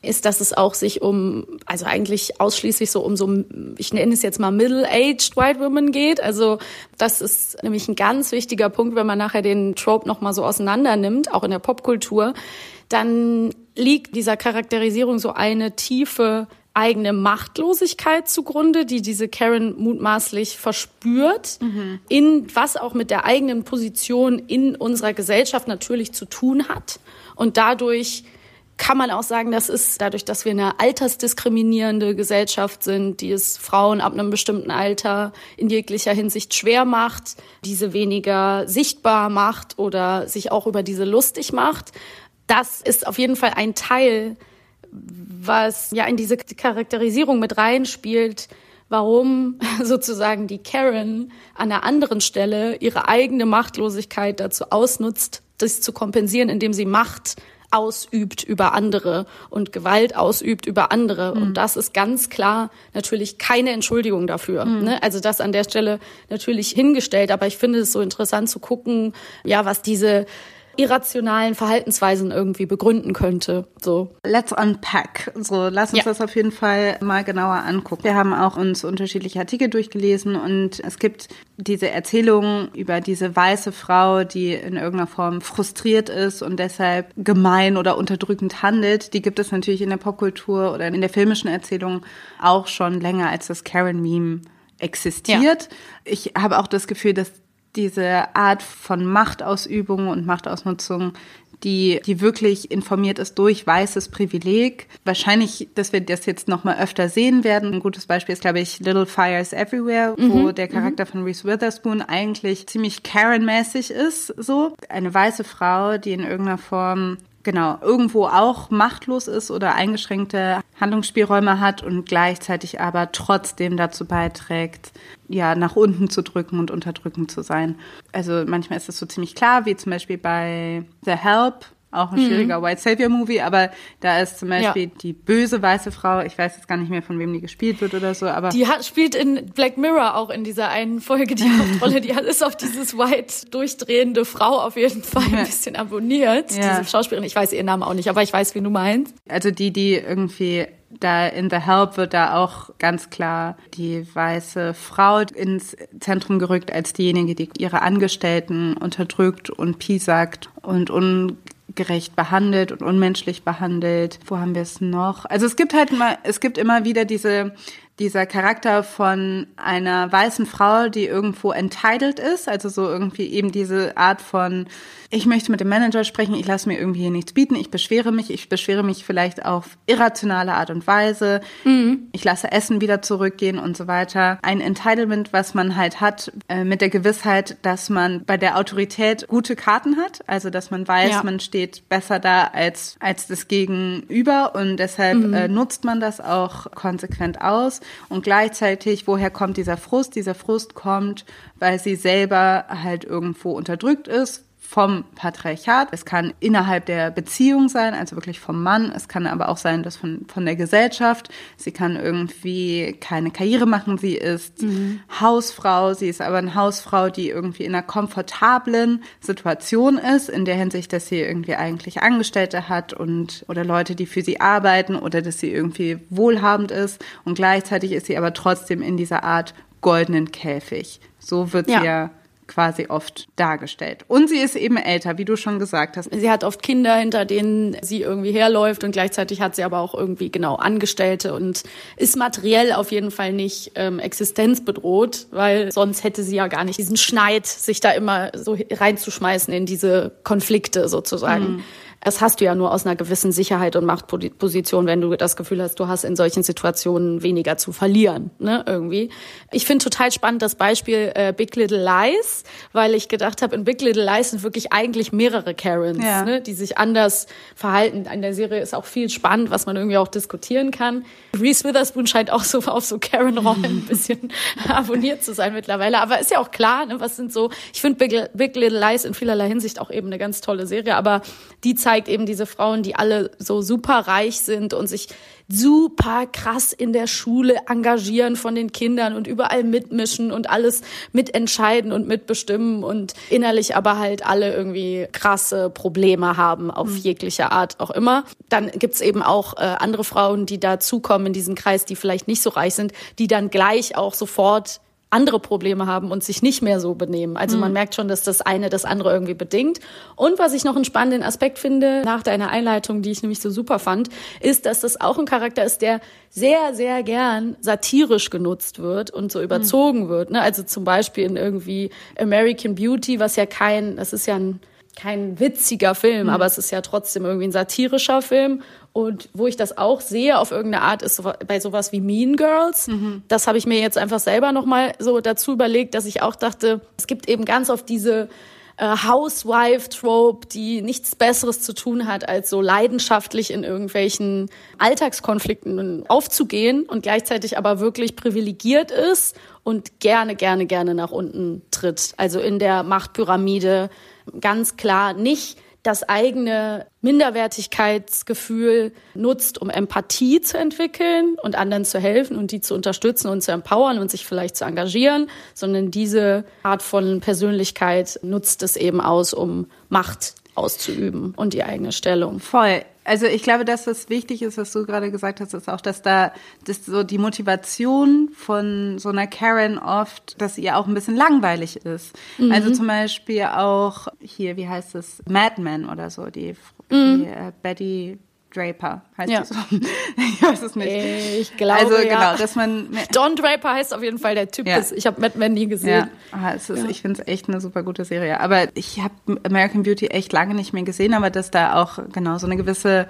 ist, dass es auch sich um, also eigentlich ausschließlich so um so, ich nenne es jetzt mal middle-aged White Women geht. Also das ist nämlich ein ganz wichtiger Punkt, wenn man nachher den Trope nochmal so auseinander nimmt, auch in der Popkultur, dann liegt dieser Charakterisierung so eine tiefe eigene Machtlosigkeit zugrunde, die diese Karen mutmaßlich verspürt, in was auch mit der eigenen Position in unserer Gesellschaft natürlich zu tun hat. Und dadurch kann man auch sagen, das ist dadurch, dass wir eine altersdiskriminierende Gesellschaft sind, die es Frauen ab einem bestimmten Alter in jeglicher Hinsicht schwer macht, diese weniger sichtbar macht oder sich auch über diese lustig macht. Das ist auf jeden Fall ein Teil, was ja in diese Charakterisierung mit reinspielt, warum sozusagen die Karen an einer anderen Stelle ihre eigene Machtlosigkeit dazu ausnutzt, das zu kompensieren, indem sie Macht ausübt über andere und Gewalt ausübt über andere. Und das ist ganz klar natürlich keine Entschuldigung dafür. Ne? Also das an der Stelle natürlich hingestellt. Aber ich finde es so interessant zu gucken, ja, was diese irrationalen Verhaltensweisen irgendwie begründen könnte. So. Let's unpack. So, lass uns Ja. das auf jeden Fall mal genauer angucken. Wir haben auch uns unterschiedliche Artikel durchgelesen und es gibt diese Erzählungen über diese weiße Frau, die in irgendeiner Form frustriert ist und deshalb gemein oder unterdrückend handelt. Die gibt es natürlich in der Popkultur oder in der filmischen Erzählung auch schon länger, als das Karen-Meme existiert. Ich habe auch das Gefühl, dass diese Art von Machtausübung und Machtausnutzung, die, die wirklich informiert ist durch weißes Privileg. Wahrscheinlich, dass wir das jetzt noch mal öfter sehen werden. Ein gutes Beispiel ist, glaube ich, Little Fires Everywhere, wo Mhm, der Charakter von Reese Witherspoon eigentlich ziemlich Karen-mäßig ist, so. Eine weiße Frau, die in irgendeiner Form genau, irgendwo auch machtlos ist oder eingeschränkte Handlungsspielräume hat und gleichzeitig aber trotzdem dazu beiträgt, ja, nach unten zu drücken und unterdrückend zu sein. Also manchmal ist es so ziemlich klar, wie zum Beispiel bei The Help, auch ein Mhm. schwieriger White Savior Movie, aber da ist zum Beispiel Ja. die böse weiße Frau, ich weiß jetzt gar nicht mehr, von wem die gespielt wird oder so, aber Die hat, spielt in Black Mirror auch in dieser einen Folge die Hauptrolle. Die hat, ist auf dieses white durchdrehende Frau auf jeden Fall ein bisschen abonniert. Ja. Diese Schauspielerin, ich weiß ihren Namen auch nicht, aber ich weiß, wie du meinst. Also die, die irgendwie da in The Help wird da auch ganz klar die weiße Frau ins Zentrum gerückt als diejenige, die ihre Angestellten unterdrückt und piesackt und ungerecht behandelt und unmenschlich behandelt. Wo haben wir es noch? Also es gibt halt immer, es gibt immer wieder diese dieser Charakter von einer weißen Frau, die irgendwo entitled ist, also so irgendwie eben diese Art von, ich möchte mit dem Manager sprechen, ich lasse mir irgendwie hier nichts bieten, ich beschwere mich, ich beschwere mich vielleicht auf irrationale Art und Weise, ich lasse Essen wieder zurückgehen und so weiter. Ein Entitlement, was man halt hat, äh, mit der Gewissheit, dass man bei der Autorität gute Karten hat, also dass man weiß, Ja. man steht besser da als, als das Gegenüber und deshalb Mhm. äh, nutzt man das auch konsequent aus. Und gleichzeitig, woher kommt dieser Frust? Dieser Frust kommt, weil sie selber halt irgendwo unterdrückt ist vom Patriarchat. Es kann innerhalb der Beziehung sein, also wirklich vom Mann. Es kann aber auch sein, dass von, von der Gesellschaft. Sie kann irgendwie keine Karriere machen. Sie ist Hausfrau. Sie ist aber eine Hausfrau, die irgendwie in einer komfortablen Situation ist, in der Hinsicht, dass sie irgendwie eigentlich Angestellte hat und oder Leute, die für sie arbeiten oder dass sie irgendwie wohlhabend ist. Und gleichzeitig ist sie aber trotzdem in dieser Art goldenen Käfig. So wird Ja. sie ja quasi oft dargestellt. Und sie ist eben älter, wie du schon gesagt hast. Sie hat oft Kinder, hinter denen sie irgendwie herläuft und gleichzeitig hat sie aber auch irgendwie genau Angestellte und ist materiell auf jeden Fall nicht ähm, existenzbedroht, weil sonst hätte sie ja gar nicht diesen Schneid, sich da immer so reinzuschmeißen in diese Konflikte sozusagen. Mhm. Das hast du ja nur aus einer gewissen Sicherheit und Machtposition, wenn du das Gefühl hast, du hast in solchen Situationen weniger zu verlieren, ne, irgendwie. Ich finde total spannend das Beispiel äh, Big Little Lies, weil ich gedacht habe, in Big Little Lies sind wirklich eigentlich mehrere Karens, Ja. ne, die sich anders verhalten. In der Serie ist auch viel spannend, was man irgendwie auch diskutieren kann. Reese Witherspoon scheint auch so auf so Karen-Rollen ein bisschen abonniert zu sein mittlerweile. Aber ist ja auch klar, ne, was sind so, ich finde Big, Big Little Lies in vielerlei Hinsicht auch eben eine ganz tolle Serie, aber die zeigt eben diese Frauen, die alle so super reich sind und sich super krass in der Schule engagieren von den Kindern und überall mitmischen und alles mitentscheiden und mitbestimmen und innerlich aber halt alle irgendwie krasse Probleme haben auf jegliche Art auch immer. Dann gibt's eben auch äh, andere Frauen, die dazukommen in diesen Kreis, die vielleicht nicht so reich sind, die dann gleich auch sofort andere Probleme haben und sich nicht mehr so benehmen. Also man merkt schon, dass das eine das andere irgendwie bedingt. Und was ich noch einen spannenden Aspekt finde, nach deiner Einleitung, die ich nämlich so super fand, ist, dass das auch ein Charakter ist, der sehr, sehr gern satirisch genutzt wird und so überzogen wird. Ne? Also zum Beispiel in irgendwie American Beauty, was ja kein, das ist ja ein kein witziger Film, aber es ist ja trotzdem irgendwie ein satirischer Film. Und wo ich das auch sehe auf irgendeine Art ist so- bei sowas wie Mean Girls. Das habe ich mir jetzt einfach selber nochmal so dazu überlegt, dass ich auch dachte, es gibt eben ganz oft diese äh, Housewife-Trope, die nichts Besseres zu tun hat, als so leidenschaftlich in irgendwelchen Alltagskonflikten aufzugehen und gleichzeitig aber wirklich privilegiert ist und gerne, gerne, gerne nach unten tritt. Also in der Machtpyramide ganz klar nicht das eigene Minderwertigkeitsgefühl nutzt, um Empathie zu entwickeln und anderen zu helfen und die zu unterstützen und zu empowern und sich vielleicht zu engagieren, sondern diese Art von Persönlichkeit nutzt es eben aus, um Macht auszuüben und die eigene Stellung. Voll. Also ich glaube, dass was wichtig ist, was du gerade gesagt hast, ist auch, dass da dass so die Motivation von so einer Karen oft, dass ihr auch ein bisschen langweilig ist. Mhm. Also zum Beispiel auch hier, wie heißt es, Mad Men oder so, die, Mhm. die äh, Betty Draper heißt Ja. so. ich weiß es nicht. Ich glaube, also ja. genau, dass man Don Draper heißt auf jeden Fall der Typ. Ja. Ist, ich habe Mad Men nie Ja, gesehen. ah, es ist, Ja. ich finde es echt eine super gute Serie. Aber ich habe American Beauty echt lange nicht mehr gesehen, aber dass da auch genau so eine gewisse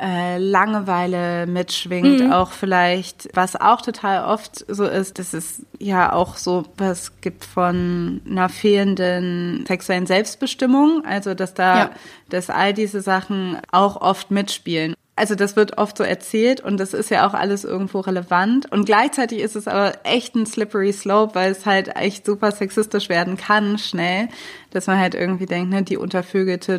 äh, Langeweile mitschwingt, Mhm. auch vielleicht, was auch total oft so ist, dass es ja auch so was gibt von einer fehlenden sexuellen Selbstbestimmung, also dass da, Ja. dass all diese Sachen auch oft mitspielen. Also das wird oft so erzählt und das ist ja auch alles irgendwo relevant. Und gleichzeitig ist es aber echt ein slippery slope, weil es halt echt super sexistisch werden kann, schnell. Dass man halt irgendwie denkt, ne, die Untervögelte,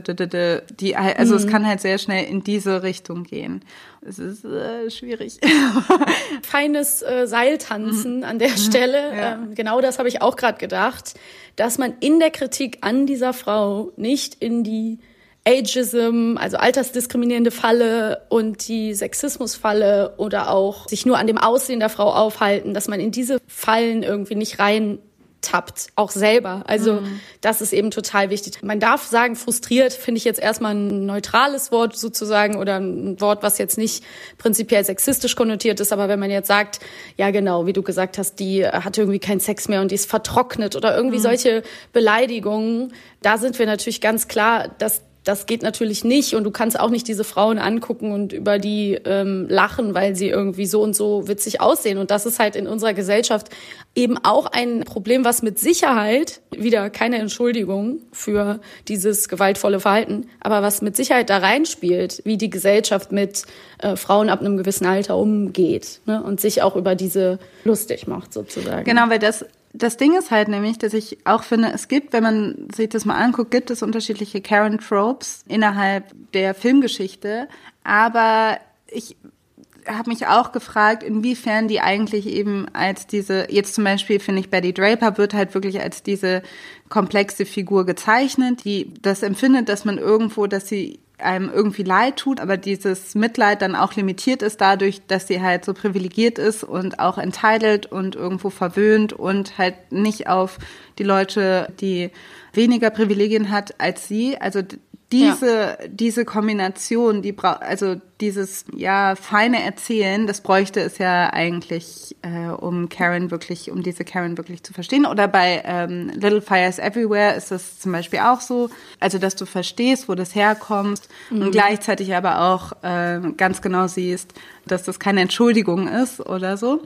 die, also es Mhm. kann halt sehr schnell in diese Richtung gehen. Es ist äh, schwierig. Feines äh, Seiltanzen an der Stelle. Ja. Ähm, genau das habe ich auch gerade gedacht, dass man in der Kritik an dieser Frau nicht in die Ageism, also altersdiskriminierende Falle und die Sexismusfalle oder auch sich nur an dem Aussehen der Frau aufhalten, dass man in diese Fallen irgendwie nicht rein tappt, auch selber. Also Mhm. das ist eben total wichtig. Man darf sagen, frustriert finde ich jetzt erstmal ein neutrales Wort sozusagen oder ein Wort, was jetzt nicht prinzipiell sexistisch konnotiert ist. Aber wenn man jetzt sagt, ja genau, wie du gesagt hast, die hat irgendwie keinen Sex mehr und die ist vertrocknet oder irgendwie Mhm. solche Beleidigungen, da sind wir natürlich ganz klar, dass das geht natürlich nicht und du kannst auch nicht diese Frauen angucken und über die ähm, lachen, weil sie irgendwie so und so witzig aussehen. Und das ist halt in unserer Gesellschaft eben auch ein Problem, was mit Sicherheit, wieder keine Entschuldigung für dieses gewaltvolle Verhalten, aber was mit Sicherheit da reinspielt, wie die Gesellschaft mit äh, Frauen ab einem gewissen Alter umgeht ne? und sich auch über diese lustig macht sozusagen. Genau, weil das, das Ding ist halt nämlich, dass ich auch finde, es gibt, wenn man sich das mal anguckt, gibt es unterschiedliche Karen Tropes innerhalb der Filmgeschichte. Aber ich habe mich auch gefragt, inwiefern die eigentlich eben als diese, jetzt zum Beispiel finde ich, Betty Draper wird halt wirklich als diese komplexe Figur gezeichnet, die das empfindet, dass man irgendwo, dass sie einem irgendwie leid tut, aber dieses Mitleid dann auch limitiert ist dadurch, dass sie halt so privilegiert ist und auch entitled und irgendwo verwöhnt und halt nicht auf die Leute, die weniger Privilegien hat als sie, also diese, diese Kombination, die bra also dieses ja feine Erzählen, das bräuchte es ja eigentlich, äh, um Karen wirklich, um diese Karen wirklich zu verstehen. Oder bei ähm, Little Fires Everywhere ist das zum Beispiel auch so, also dass du verstehst, wo das herkommt Mhm. und gleichzeitig aber auch äh, ganz genau siehst, dass das keine Entschuldigung ist oder so.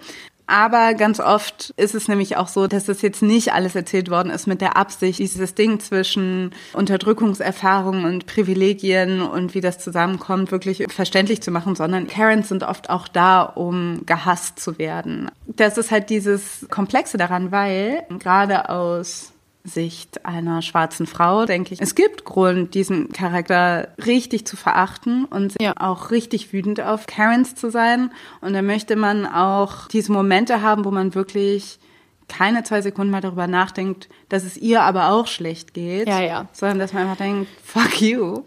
Aber ganz oft ist es nämlich auch so, dass das jetzt nicht alles erzählt worden ist mit der Absicht, dieses Ding zwischen Unterdrückungserfahrungen und Privilegien und wie das zusammenkommt, wirklich verständlich zu machen, sondern Karens sind oft auch da, um gehasst zu werden. Das ist halt dieses Komplexe daran, weil gerade aus Sicht einer schwarzen Frau, denke ich, es gibt Grund, diesen Charakter richtig zu verachten und auch richtig wütend auf Karens zu sein. Und da möchte man auch diese Momente haben, wo man wirklich keine zwei Sekunden mal darüber nachdenkt, dass es ihr aber auch schlecht geht. Ja, ja. Sondern dass man einfach denkt, fuck you.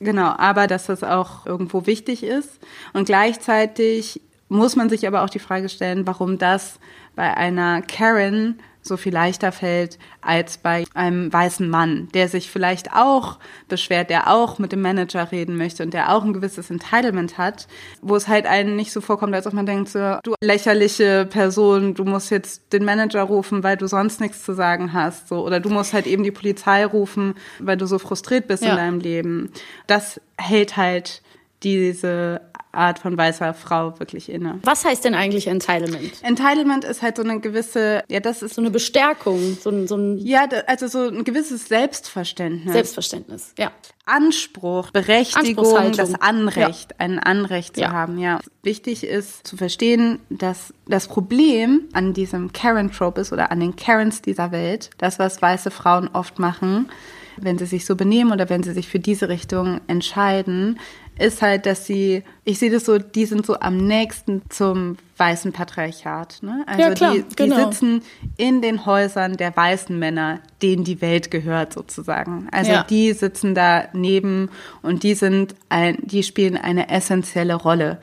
Genau, aber dass das auch irgendwo wichtig ist. Und gleichzeitig muss man sich aber auch die Frage stellen, warum das bei einer Karen so viel leichter fällt als bei einem weißen Mann, der sich vielleicht auch beschwert, der auch mit dem Manager reden möchte und der auch ein gewisses Entitlement hat, wo es halt einen nicht so vorkommt, als ob man denkt, so, du lächerliche Person, du musst jetzt den Manager rufen, weil du sonst nichts zu sagen hast, so, oder du musst halt eben die Polizei rufen, weil du so frustriert bist Ja. in deinem Leben. Das hält halt diese Art von weißer Frau wirklich inne. Was heißt denn eigentlich Entitlement? Entitlement ist halt so eine gewisse, ja, das ist so eine Bestärkung, so ein, so ein ja, also so ein gewisses Selbstverständnis. Selbstverständnis, ja. Anspruch, Berechtigung, das Anrecht, ein Anrecht zu Ja. haben, ja. Wichtig ist zu verstehen, dass das Problem an diesem Karen-Trope ist oder an den Karens dieser Welt, das, was weiße Frauen oft machen, wenn sie sich so benehmen oder wenn sie sich für diese Richtung entscheiden, ist halt, dass sie, ich sehe das so, die sind so am nächsten zum weißen Patriarchat. Ne? Also Ja, klar, die, die genau. sitzen in den Häusern der weißen Männer, denen die Welt gehört sozusagen. Also Ja. die sitzen da neben und die sind ein, die spielen eine essentielle Rolle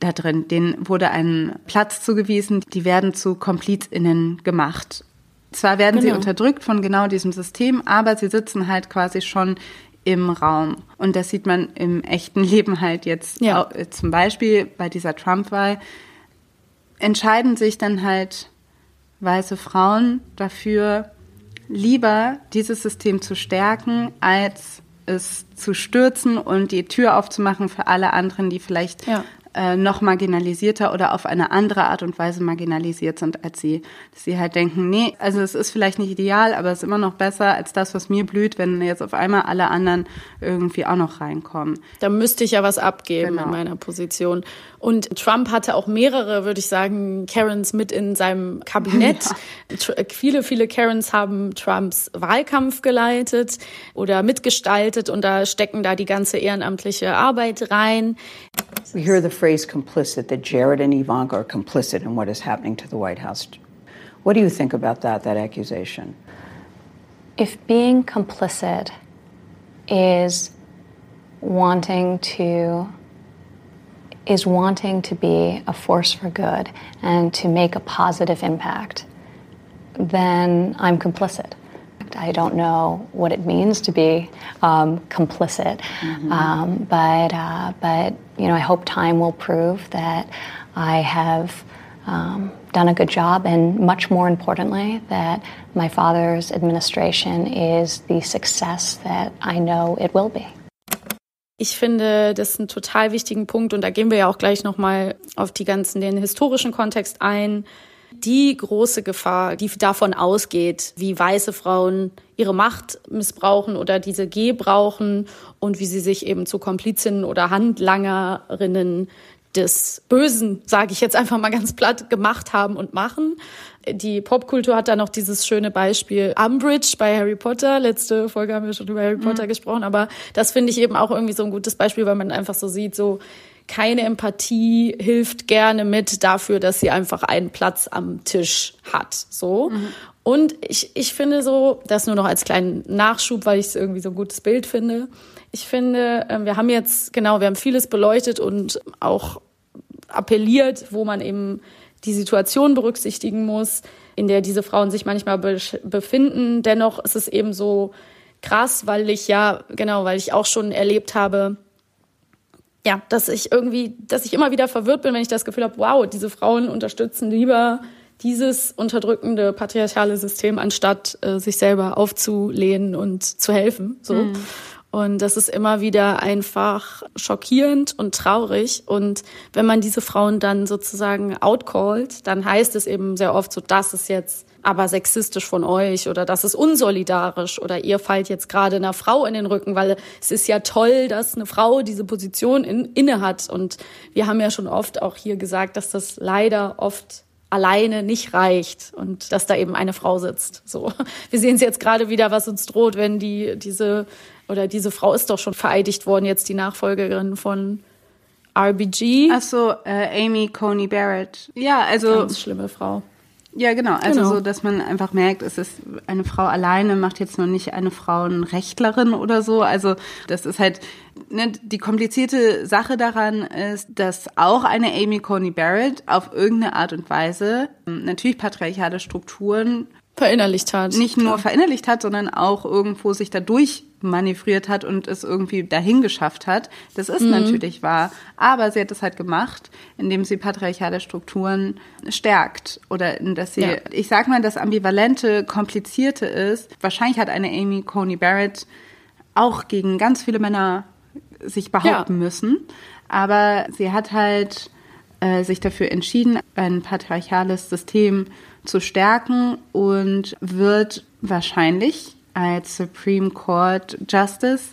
da drin. Denen wurde ein Platz zugewiesen, die werden zu KomplizInnen gemacht. Zwar werden sie Genau. unterdrückt von genau diesem System, aber sie sitzen halt quasi schon im Raum. Und das sieht man im echten Leben halt jetzt Ja. auch, zum Beispiel bei dieser Trump-Wahl. Entscheiden sich dann halt weiße Frauen dafür, lieber dieses System zu stärken, als es zu stürzen und die Tür aufzumachen für alle anderen, die vielleicht Ja. Äh, noch marginalisierter oder auf eine andere Art und Weise marginalisiert sind als sie. Dass sie halt denken, nee, also es ist vielleicht nicht ideal, aber es ist immer noch besser als das, was mir blüht, wenn jetzt auf einmal alle anderen irgendwie auch noch reinkommen. Da müsste ich ja was abgeben Genau. in meiner Position. Und Trump hatte auch mehrere, würde ich sagen, Karens mit in seinem Kabinett. Tr- Viele, viele Karens haben Trumps Wahlkampf geleitet oder mitgestaltet und da stecken da die ganze ehrenamtliche Arbeit rein. We hear the phrase complicit, that Jared and Ivanka are complicit in what is happening to the White House. What do you think about that, that accusation? if being complicit is wanting to is wanting to be a force for good and to make a positive impact then i'm complicit i don't know what it means to be um, complicit um, but uh, but you know i hope time will prove that i have um, done a good job, and much more importantly, that my father's administration is the success that I know it will be. Ich finde das einen total wichtigen Punkt und da gehen wir ja auch gleich nochmal auf die ganzen, den historischen Kontext ein. Die große Gefahr, die davon ausgeht, wie weiße Frauen ihre Macht missbrauchen oder diese G brauchen und wie sie sich eben zu Komplizinnen oder Handlangerinnen des Bösen, sage ich jetzt einfach mal ganz platt, gemacht haben und machen. Die Popkultur hat da noch dieses schöne Beispiel Umbridge bei Harry Potter. Letzte Folge haben wir schon über Harry Potter gesprochen, aber das finde ich eben auch irgendwie so ein gutes Beispiel, weil man einfach so sieht, so keine Empathie hilft gerne mit dafür, dass sie einfach einen Platz am Tisch hat. So. Und ich, ich finde so, das nur noch als kleinen Nachschub, weil ich es irgendwie so ein gutes Bild finde. Ich finde, äh, wir haben jetzt, genau, wir haben vieles beleuchtet und auch appelliert, wo man eben die Situation berücksichtigen muss, in der diese Frauen sich manchmal be befinden. Dennoch ist es eben so krass, weil ich ja, genau, weil ich auch schon erlebt habe, ja, dass ich irgendwie, dass ich immer wieder verwirrt bin, wenn ich das Gefühl habe, wow, diese Frauen unterstützen lieber dieses unterdrückende patriarchale System, anstatt äh, sich selber aufzulehnen und zu helfen. So. Mhm. Und das ist immer wieder einfach schockierend und traurig. Und wenn man diese Frauen dann sozusagen outcallt, dann heißt es eben sehr oft so, das ist jetzt aber sexistisch von euch oder das ist unsolidarisch oder ihr fallt jetzt gerade einer Frau in den Rücken, weil es ist ja toll, dass eine Frau diese Position in, inne hat. Und wir haben ja schon oft auch hier gesagt, dass das leider oft alleine nicht reicht und dass da eben eine Frau sitzt. So, wir sehen es jetzt gerade wieder, was uns droht, wenn die diese oder diese Frau ist doch schon vereidigt worden, jetzt die Nachfolgerin von RBG. Ach so, äh, Amy Coney Barrett. Ja, also Ganz schlimme Frau. Ja, genau. Also Genau. so, dass man einfach merkt, es ist eine Frau alleine, macht jetzt noch nicht eine Frauenrechtlerin oder so. Also das ist halt, ne, die komplizierte Sache daran ist, dass auch eine Amy Coney Barrett auf irgendeine Art und Weise ähm, natürlich patriarchale Strukturen verinnerlicht hat. Nicht nur verinnerlicht hat, sondern auch irgendwo sich dadurch manövriert hat und es irgendwie dahin geschafft hat. Das ist Mhm. natürlich wahr. Aber sie hat es halt gemacht, indem sie patriarchale Strukturen stärkt. Oder in dass sie, Ja. ich sag mal, das Ambivalente, Komplizierte ist. Wahrscheinlich hat eine Amy Coney Barrett auch gegen ganz viele Männer sich behaupten müssen. Aber sie hat halt äh, sich dafür entschieden, ein patriarchales System zu stärken und wird wahrscheinlich als Supreme Court Justice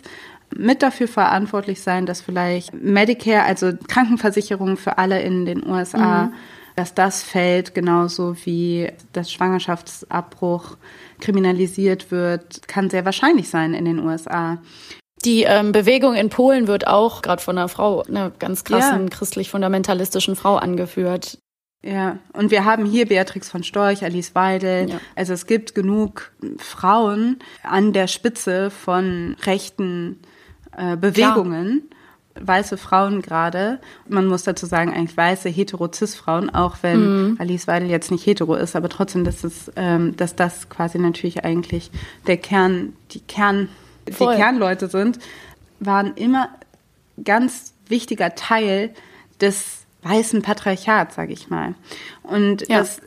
mit dafür verantwortlich sein, dass vielleicht Medicare, also Krankenversicherung für alle in den USA, Mhm. dass das fällt, genauso wie das Schwangerschaftsabbruch kriminalisiert wird, kann sehr wahrscheinlich sein in den USA. Die ähm, Bewegung in Polen wird auch gerade von einer Frau, einer ganz krassen Ja. christlich-fundamentalistischen Frau angeführt. Ja, und wir haben hier Beatrix von Storch, Alice Weidel. Also es gibt genug Frauen an der Spitze von rechten äh, Bewegungen. Weiße Frauen gerade. Man muss dazu sagen, eigentlich weiße hetero-cis-Frauen, auch wenn Mhm. Alice Weidel jetzt nicht hetero ist, aber trotzdem, dass, es, ähm, dass das quasi natürlich eigentlich der Kern, die Kern, die Voll. Kernleute sind, waren immer ganz wichtiger Teil des weißen Patriarchats, sage ich mal. Und Ja. das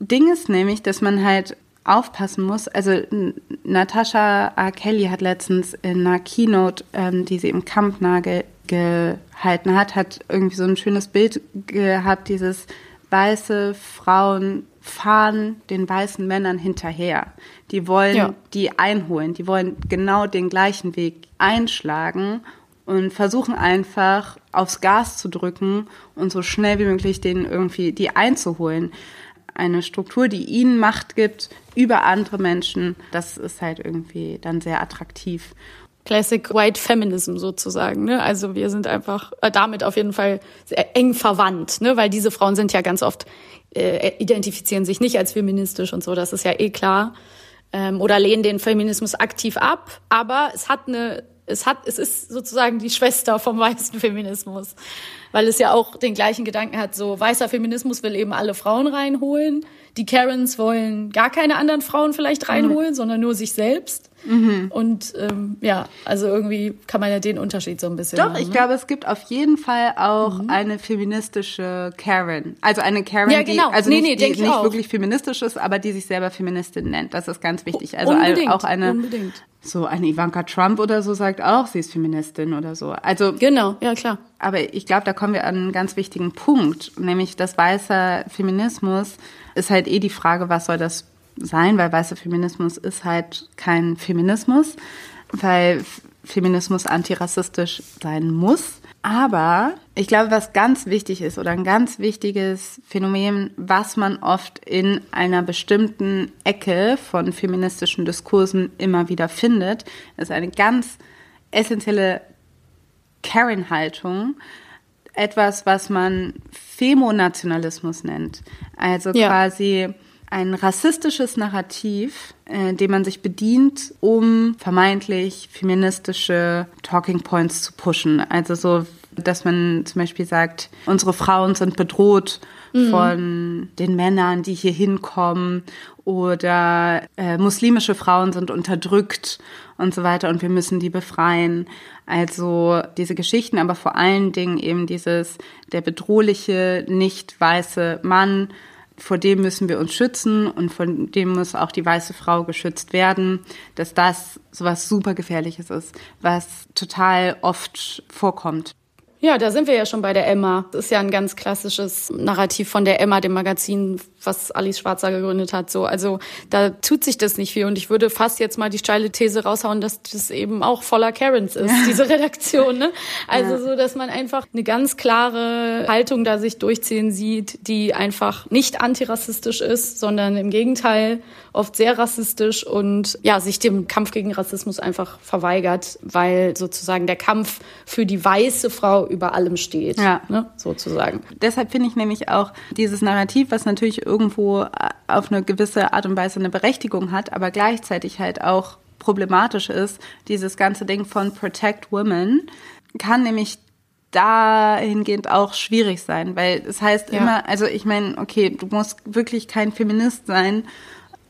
Ding ist nämlich, dass man halt aufpassen muss. Also Natasha R. Kelly hat letztens in einer Keynote, ähm, die sie im Kampnagel gehalten hat, hat irgendwie so ein schönes Bild gehabt, dieses weiße Frauen fahren den weißen Männern hinterher. Die wollen Ja. die einholen, die wollen genau den gleichen Weg einschlagen und versuchen einfach aufs Gas zu drücken und so schnell wie möglich denen irgendwie die einzuholen. Eine Struktur, die ihnen Macht gibt über andere Menschen, das ist halt irgendwie dann sehr attraktiv. Classic White Feminism sozusagen. Ne? Also wir sind einfach äh, damit auf jeden Fall sehr eng verwandt, ne? weil diese Frauen sind ja ganz oft, äh, identifizieren sich nicht als feministisch und so, das ist ja eh klar. Ähm, oder lehnen den Feminismus aktiv ab, aber es hat eine, es hat, es ist sozusagen die Schwester vom weißen Feminismus, weil es ja auch den gleichen Gedanken hat, so weißer Feminismus will eben alle Frauen reinholen, die Karens wollen gar keine anderen Frauen vielleicht reinholen, sondern nur sich selbst. Und ähm, ja, also irgendwie kann man ja den Unterschied so ein bisschen Doch, machen, ich ne? glaube, es gibt auf jeden Fall auch eine feministische Karen. Also eine Karen, Ja, genau. die also Nee, nicht, nee, die nicht wirklich feministisch ist, aber die sich selber Feministin nennt. Das ist ganz wichtig. Also unbedingt, auch eine unbedingt. So eine Ivanka Trump oder so sagt auch, sie ist Feministin oder so. Also genau, ja klar. Aber ich glaube, da kommen wir an einen ganz wichtigen Punkt, nämlich das weißer Feminismus ist halt eh die Frage, was soll das sein, weil weißer Feminismus ist halt kein Feminismus, weil Feminismus antirassistisch sein muss. Aber ich glaube, was ganz wichtig ist oder ein ganz wichtiges Phänomen, was man oft in einer bestimmten Ecke von feministischen Diskursen immer wieder findet, ist eine ganz essentielle Karen-Haltung, etwas, was man Femonationalismus nennt. Also Ja. quasi ein rassistisches Narrativ, äh, dem man sich bedient, um vermeintlich feministische Talking Points zu pushen. Also so, dass man zum Beispiel sagt, unsere Frauen sind bedroht Mhm. von den Männern, die hier hinkommen oder äh, muslimische Frauen sind unterdrückt und so weiter und wir müssen die befreien. Also diese Geschichten, aber vor allen Dingen eben dieses der bedrohliche, nicht weiße Mann, vor dem müssen wir uns schützen und von dem muss auch die weiße Frau geschützt werden, dass das sowas super gefährliches ist, was total oft vorkommt. Ja, da sind wir ja schon bei der Emma. Das ist ja ein ganz klassisches Narrativ von der Emma, dem Magazin, was Alice Schwarzer gegründet hat. So, also da tut sich das nicht viel. Und ich würde fast jetzt mal die steile These raushauen, dass das eben auch voller Karens ist, diese Redaktion. Ne? Also Ja. so, dass man einfach eine ganz klare Haltung da sich durchziehen sieht, die einfach nicht antirassistisch ist, sondern im Gegenteil oft sehr rassistisch und ja, sich dem Kampf gegen Rassismus einfach verweigert, weil sozusagen der Kampf für die weiße Frau über allem steht, Ja. ne, sozusagen. Deshalb finde ich nämlich auch dieses Narrativ, was natürlich irgendwo äh, auf eine gewisse Art und Weise eine Berechtigung hat, aber gleichzeitig halt auch problematisch ist, dieses ganze Ding von Protect Women, kann nämlich dahingehend auch schwierig sein, weil es heißt Ja. immer, also ich meine, okay, du musst wirklich kein Feminist sein,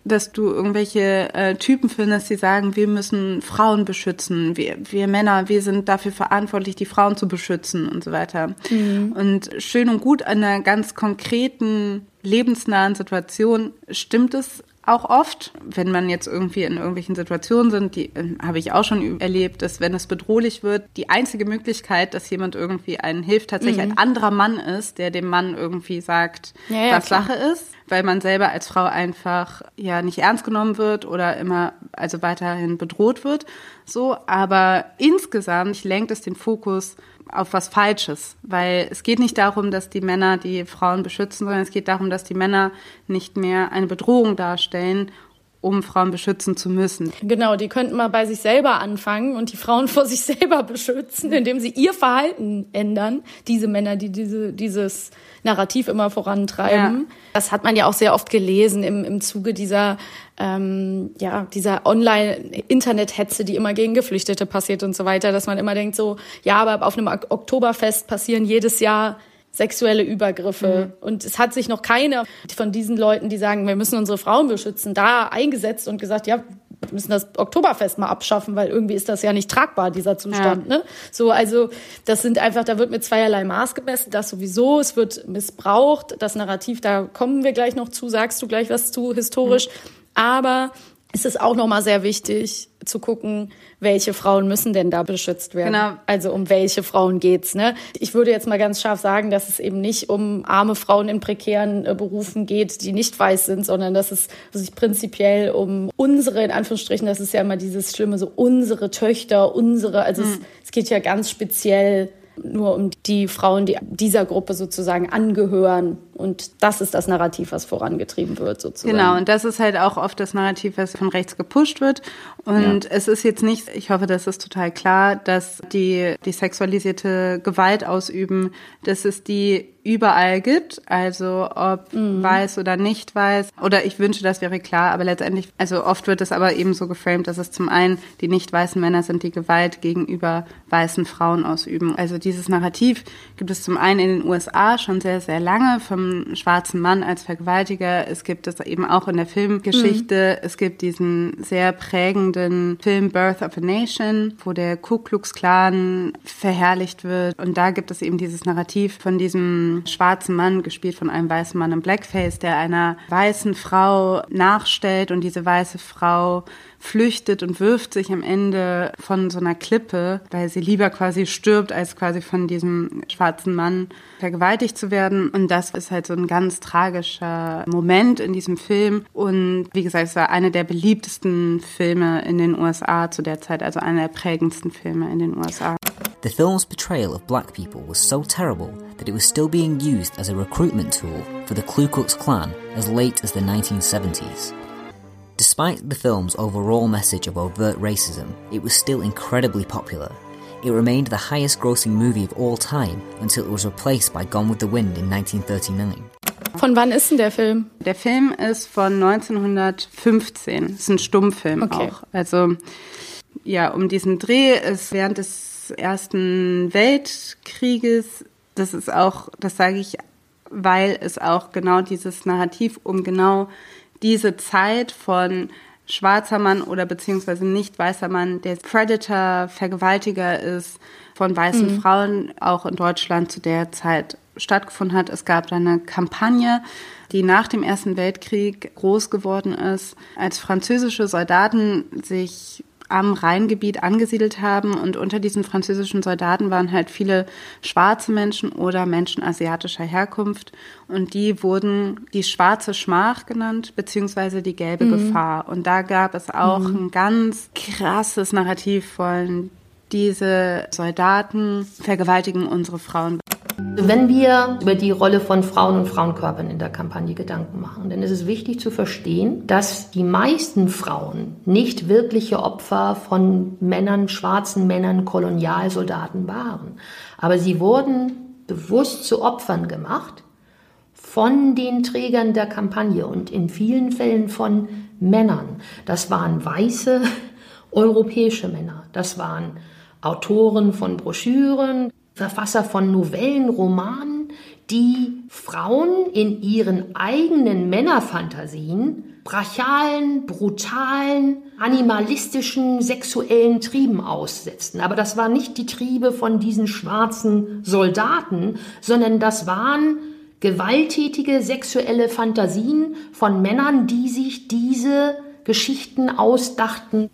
dass du irgendwelche äh, Typen findest, die sagen, wir müssen Frauen beschützen, wir, wir Männer, wir sind dafür verantwortlich, die Frauen zu beschützen und so weiter. Mhm. Und schön und gut an einer ganz konkreten, lebensnahen Situation stimmt es auch oft, wenn man jetzt irgendwie in irgendwelchen Situationen sind, die äh, habe ich auch schon erlebt, dass wenn es bedrohlich wird, die einzige Möglichkeit, dass jemand irgendwie einen hilft, tatsächlich Mhm. ein anderer Mann ist, der dem Mann irgendwie sagt, Ja, ja, was klar. Sache ist, weil man selber als Frau einfach ja nicht ernst genommen wird oder immer also weiterhin bedroht wird. So, aber insgesamt lenkt es den Fokus auf was Falsches, weil es geht nicht darum, dass die Männer die Frauen beschützen, sondern es geht darum, dass die Männer nicht mehr eine Bedrohung darstellen um Frauen beschützen zu müssen. Genau, die könnten mal bei sich selber anfangen und die Frauen vor sich selber beschützen, indem sie ihr Verhalten ändern. Diese Männer, die diese, dieses Narrativ immer vorantreiben. Ja. Das hat man ja auch sehr oft gelesen im, im Zuge dieser, ähm, ja, dieser Online-Internet-Hetze, die immer gegen Geflüchtete passiert und so weiter, dass man immer denkt so, ja, aber auf einem Oktoberfest passieren jedes Jahr sexuelle Übergriffe. Mhm. Und es hat sich noch keiner von diesen Leuten, die sagen, wir müssen unsere Frauen beschützen, da eingesetzt und gesagt, ja, wir müssen das Oktoberfest mal abschaffen, weil irgendwie ist das ja nicht tragbar, dieser Zustand. Ja. Ne? So, also das sind einfach, da wird mit zweierlei Maß gemessen, das sowieso, es wird missbraucht, das Narrativ, da kommen wir gleich noch zu, sagst du gleich was zu, historisch. Mhm. Aber es ist auch nochmal sehr wichtig zu gucken, welche Frauen müssen denn da beschützt werden. Genau. Also um welche Frauen geht's. Ne? Ich würde jetzt mal ganz scharf sagen, dass es eben nicht um arme Frauen in prekären äh, Berufen geht, die nicht weiß sind, sondern dass es sich prinzipiell um unsere, in Anführungsstrichen, das ist ja immer dieses Schlimme, so unsere Töchter, unsere, also mhm. es, es geht ja ganz speziell nur um die Frauen, die dieser Gruppe sozusagen angehören. Und das ist das Narrativ, was vorangetrieben wird, sozusagen. Genau, und das ist halt auch oft das Narrativ, was von rechts gepusht wird. Und ja. es ist jetzt nicht, ich hoffe, das ist total klar, dass die, die sexualisierte Gewalt ausüben, dass es die überall gibt, also ob mhm. weiß oder nicht weiß. Oder ich wünsche, das wäre klar, aber letztendlich, also oft wird es aber eben so geframed, dass es zum einen die nicht weißen Männer sind, die Gewalt gegenüber weißen Frauen ausüben. Also dieses Narrativ gibt es zum einen in den USA schon sehr, sehr lange vom schwarzen Mann als Vergewaltiger. Es gibt es eben auch in der Filmgeschichte. Mhm. Es gibt diesen sehr prägenden Film Birth of a Nation, wo der Ku Klux Klan verherrlicht wird. Und da gibt es eben dieses Narrativ von diesem schwarzen Mann, gespielt von einem weißen Mann im Blackface, der einer weißen Frau nachstellt und diese weiße Frau flüchtet und wirft sich am Ende von so einer Klippe, weil sie lieber quasi stirbt, als quasi von diesem schwarzen Mann vergewaltigt zu werden. Und das ist halt so ein ganz tragischer Moment in diesem Film. Und wie gesagt, es war einer der beliebtesten Filme in den USA zu der Zeit, also einer der prägendsten Filme in den USA. The film's portrayal of black people was so terrible that it was still being used as a recruitment tool for the Ku Klux Klan as late as the 1970s. Despite the film's overall message of overt racism, it was still incredibly popular. It remained the highest grossing movie of all time until it was replaced by Gone with the Wind in 1939. Von wann ist denn der Film? Der Film ist von 1915. Es ist ein Stummfilm okay. auch. Also ja, um diesen Dreh ist während des Ersten Weltkrieges. Das ist auch, das sage ich, weil es auch genau dieses Narrativ um genau diese Zeit von schwarzer Mann oder beziehungsweise nicht weißer Mann, der Predator, Vergewaltiger ist, von weißen mhm. Frauen auch in Deutschland zu der Zeit stattgefunden hat. Es gab eine Kampagne, die nach dem Ersten Weltkrieg groß geworden ist, als französische Soldaten sich am Rheingebiet angesiedelt haben. Und unter diesen französischen Soldaten waren halt viele schwarze Menschen oder Menschen asiatischer Herkunft. Und die wurden die schwarze Schmach genannt, beziehungsweise die gelbe mhm. Gefahr. Und da gab es auch mhm. ein ganz krasses Narrativ von diese Soldaten vergewaltigen unsere Frauen. Wenn wir über die Rolle von Frauen und Frauenkörpern in der Kampagne Gedanken machen, dann ist es wichtig zu verstehen, dass die meisten Frauen nicht wirkliche Opfer von Männern, schwarzen Männern, Kolonialsoldaten waren. Aber sie wurden bewusst zu Opfern gemacht von den Trägern der Kampagne und in vielen Fällen von Männern. Das waren weiße europäische Männer. Das waren Autoren von Broschüren, Verfasser von Novellen, Romanen, die Frauen in ihren eigenen Männerfantasien brachialen, brutalen, animalistischen, sexuellen Trieben aussetzten. Aber das waren nicht die Triebe von diesen schwarzen Soldaten, sondern das waren gewalttätige sexuelle Fantasien von Männern, die sich diese Geschichten ausdachten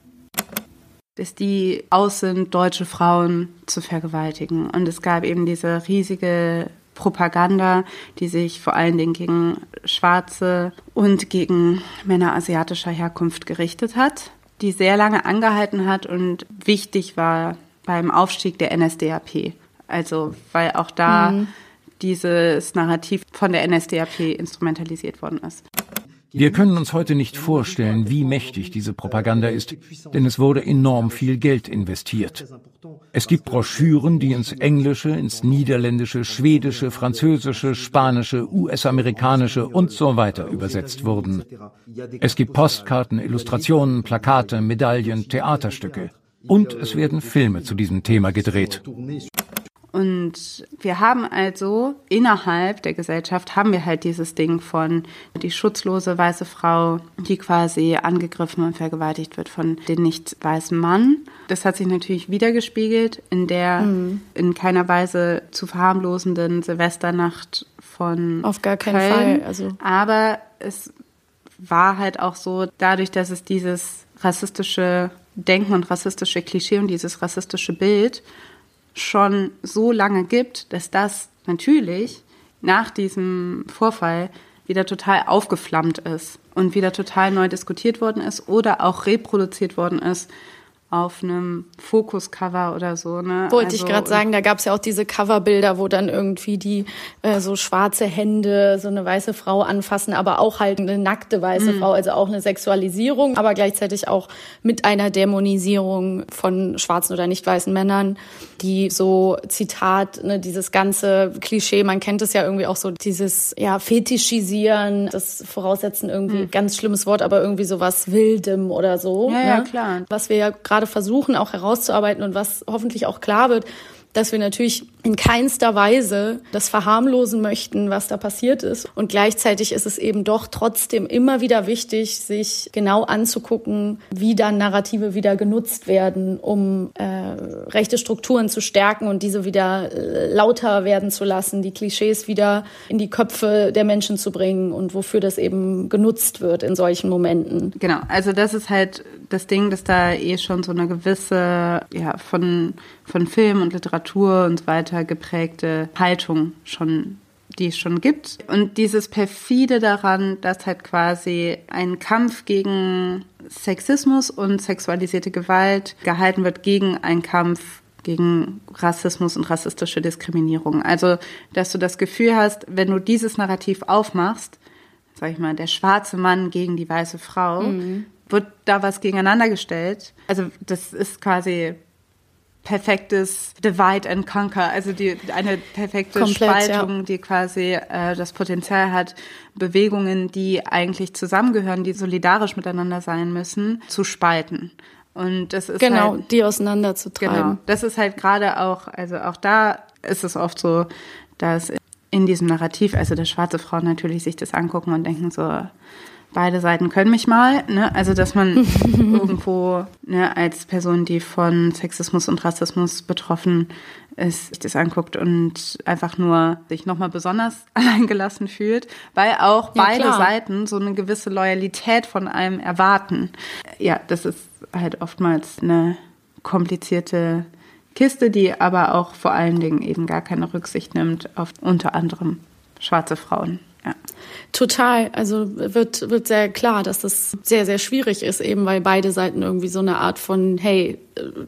dass die aus sind, deutsche Frauen zu vergewaltigen. Und es gab eben diese riesige Propaganda, die sich vor allen Dingen gegen Schwarze und gegen Männer asiatischer Herkunft gerichtet hat, die sehr lange angehalten hat und wichtig war beim Aufstieg der NSDAP. Also, weil auch da mhm. dieses Narrativ von der NSDAP instrumentalisiert worden ist. Wir können uns heute nicht vorstellen, wie mächtig diese Propaganda ist, denn es wurde enorm viel Geld investiert. Es gibt Broschüren, die ins Englische, ins Niederländische, Schwedische, Französische, Spanische, US-amerikanische und so weiter übersetzt wurden. Es gibt Postkarten, Illustrationen, Plakate, Medaillen, Theaterstücke. Und es werden Filme zu diesem Thema gedreht. Und wir haben also innerhalb der Gesellschaft haben wir halt dieses Ding von die schutzlose weiße Frau, die quasi angegriffen und vergewaltigt wird von dem nicht weißen Mann. Das hat sich natürlich wiedergespiegelt in der mhm. in keiner Weise zu verharmlosenden Silvesternacht von Auf gar keinen Köln. Fall. Also Aber es war halt auch so, dadurch, dass es dieses rassistische Denken und rassistische Klischee und dieses rassistische Bild schon so lange gibt, dass das natürlich nach diesem Vorfall wieder total aufgeflammt ist und wieder total neu diskutiert worden ist oder auch reproduziert worden ist auf einem Fokuscover oder so. Ne? Wollte also, ich gerade sagen, da gab es ja auch diese Coverbilder, wo dann irgendwie die äh, so schwarze Hände so eine weiße Frau anfassen, aber auch halt eine nackte weiße mhm. Frau, also auch eine Sexualisierung, aber gleichzeitig auch mit einer Dämonisierung von schwarzen oder nicht weißen Männern, die so Zitat, ne, dieses ganze Klischee, man kennt es ja irgendwie auch so, dieses ja Fetischisieren, das Voraussetzen irgendwie mhm. ganz schlimmes Wort, aber irgendwie so was Wildem oder so. Ja, ne? ja klar. Was wir ja gerade versuchen auch herauszuarbeiten und was hoffentlich auch klar wird, dass wir natürlich in keinster Weise das verharmlosen möchten, was da passiert ist. Und gleichzeitig ist es eben doch trotzdem immer wieder wichtig, sich genau anzugucken, wie dann Narrative wieder genutzt werden, um äh, rechte Strukturen zu stärken und diese wieder äh, lauter werden zu lassen, die Klischees wieder in die Köpfe der Menschen zu bringen und wofür das eben genutzt wird in solchen Momenten. Genau, also das ist halt das Ding, dass da eh schon so eine gewisse, ja, von, von Film und Literatur und so weiter geprägte Haltung schon die es schon gibt. Und dieses perfide daran, dass halt quasi ein Kampf gegen Sexismus und sexualisierte Gewalt gehalten wird gegen einen Kampf gegen Rassismus und rassistische Diskriminierung. Also, dass du das Gefühl hast, wenn du dieses Narrativ aufmachst, sag ich mal, der schwarze Mann gegen die weiße Frau, mhm wird da was gegeneinander gestellt. Also das ist quasi perfektes Divide and Conquer, also die, eine perfekte Komplett, Spaltung, ja. die quasi äh, das Potenzial hat, Bewegungen, die eigentlich zusammengehören, die solidarisch miteinander sein müssen, zu spalten. Und das ist genau, halt, die auseinanderzutreiben. Genau, das ist halt gerade auch, also auch da ist es oft so, dass in diesem Narrativ, also dass schwarze Frauen natürlich sich das angucken und denken so, beide Seiten können mich mal. Ne? Also, dass man irgendwo ne, als Person, die von Sexismus und Rassismus betroffen ist, sich das anguckt und einfach nur sich nochmal besonders alleingelassen fühlt, weil auch ja, beide klar. Seiten so eine gewisse Loyalität von einem erwarten. Ja, das ist halt oftmals eine komplizierte Kiste, die aber auch vor allen Dingen eben gar keine Rücksicht nimmt auf unter anderem schwarze Frauen. Ja. Total. Also wird, wird sehr klar, dass das sehr, sehr schwierig ist, eben weil beide Seiten irgendwie so eine Art von, hey,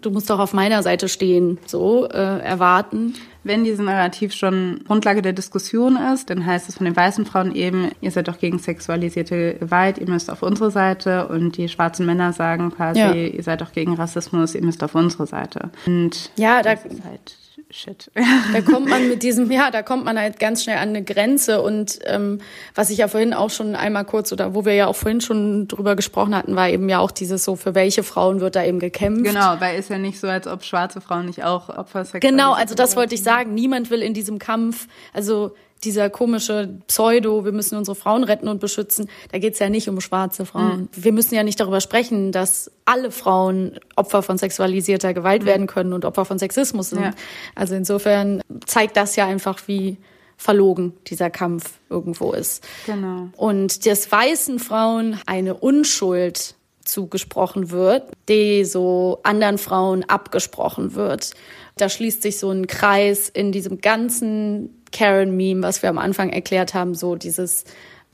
du musst doch auf meiner Seite stehen, so äh, erwarten. Wenn dieses Narrativ schon Grundlage der Diskussion ist, dann heißt es von den weißen Frauen eben, ihr seid doch gegen sexualisierte Gewalt, ihr müsst auf unsere Seite. Und die schwarzen Männer sagen quasi, ja. ihr seid doch gegen Rassismus, ihr müsst auf unsere Seite. Und ja, da, das ist halt shit. Da kommt man mit diesem, ja, da kommt man halt ganz schnell an eine Grenze. Und ähm, was ich ja vorhin auch schon einmal kurz oder wo wir ja auch vorhin schon drüber gesprochen hatten, war eben ja auch dieses so, für welche Frauen wird da eben gekämpft. Genau, weil ist ja nicht so, als ob schwarze Frauen nicht auch Opfer Genau, also das wollte ich sagen. Niemand will in diesem Kampf, also dieser komische Pseudo, wir müssen unsere Frauen retten und beschützen, da geht's ja nicht um schwarze Frauen. Mhm. Wir müssen ja nicht darüber sprechen, dass alle Frauen Opfer von sexualisierter Gewalt mhm. werden können und Opfer von Sexismus sind. Ja. Also insofern zeigt das ja einfach, wie verlogen dieser Kampf irgendwo ist. Genau. Und dass weißen Frauen eine Unschuld zugesprochen wird, die so anderen Frauen abgesprochen wird. Da schließt sich so ein Kreis in diesem ganzen Karen-Meme, was wir am Anfang erklärt haben, so dieses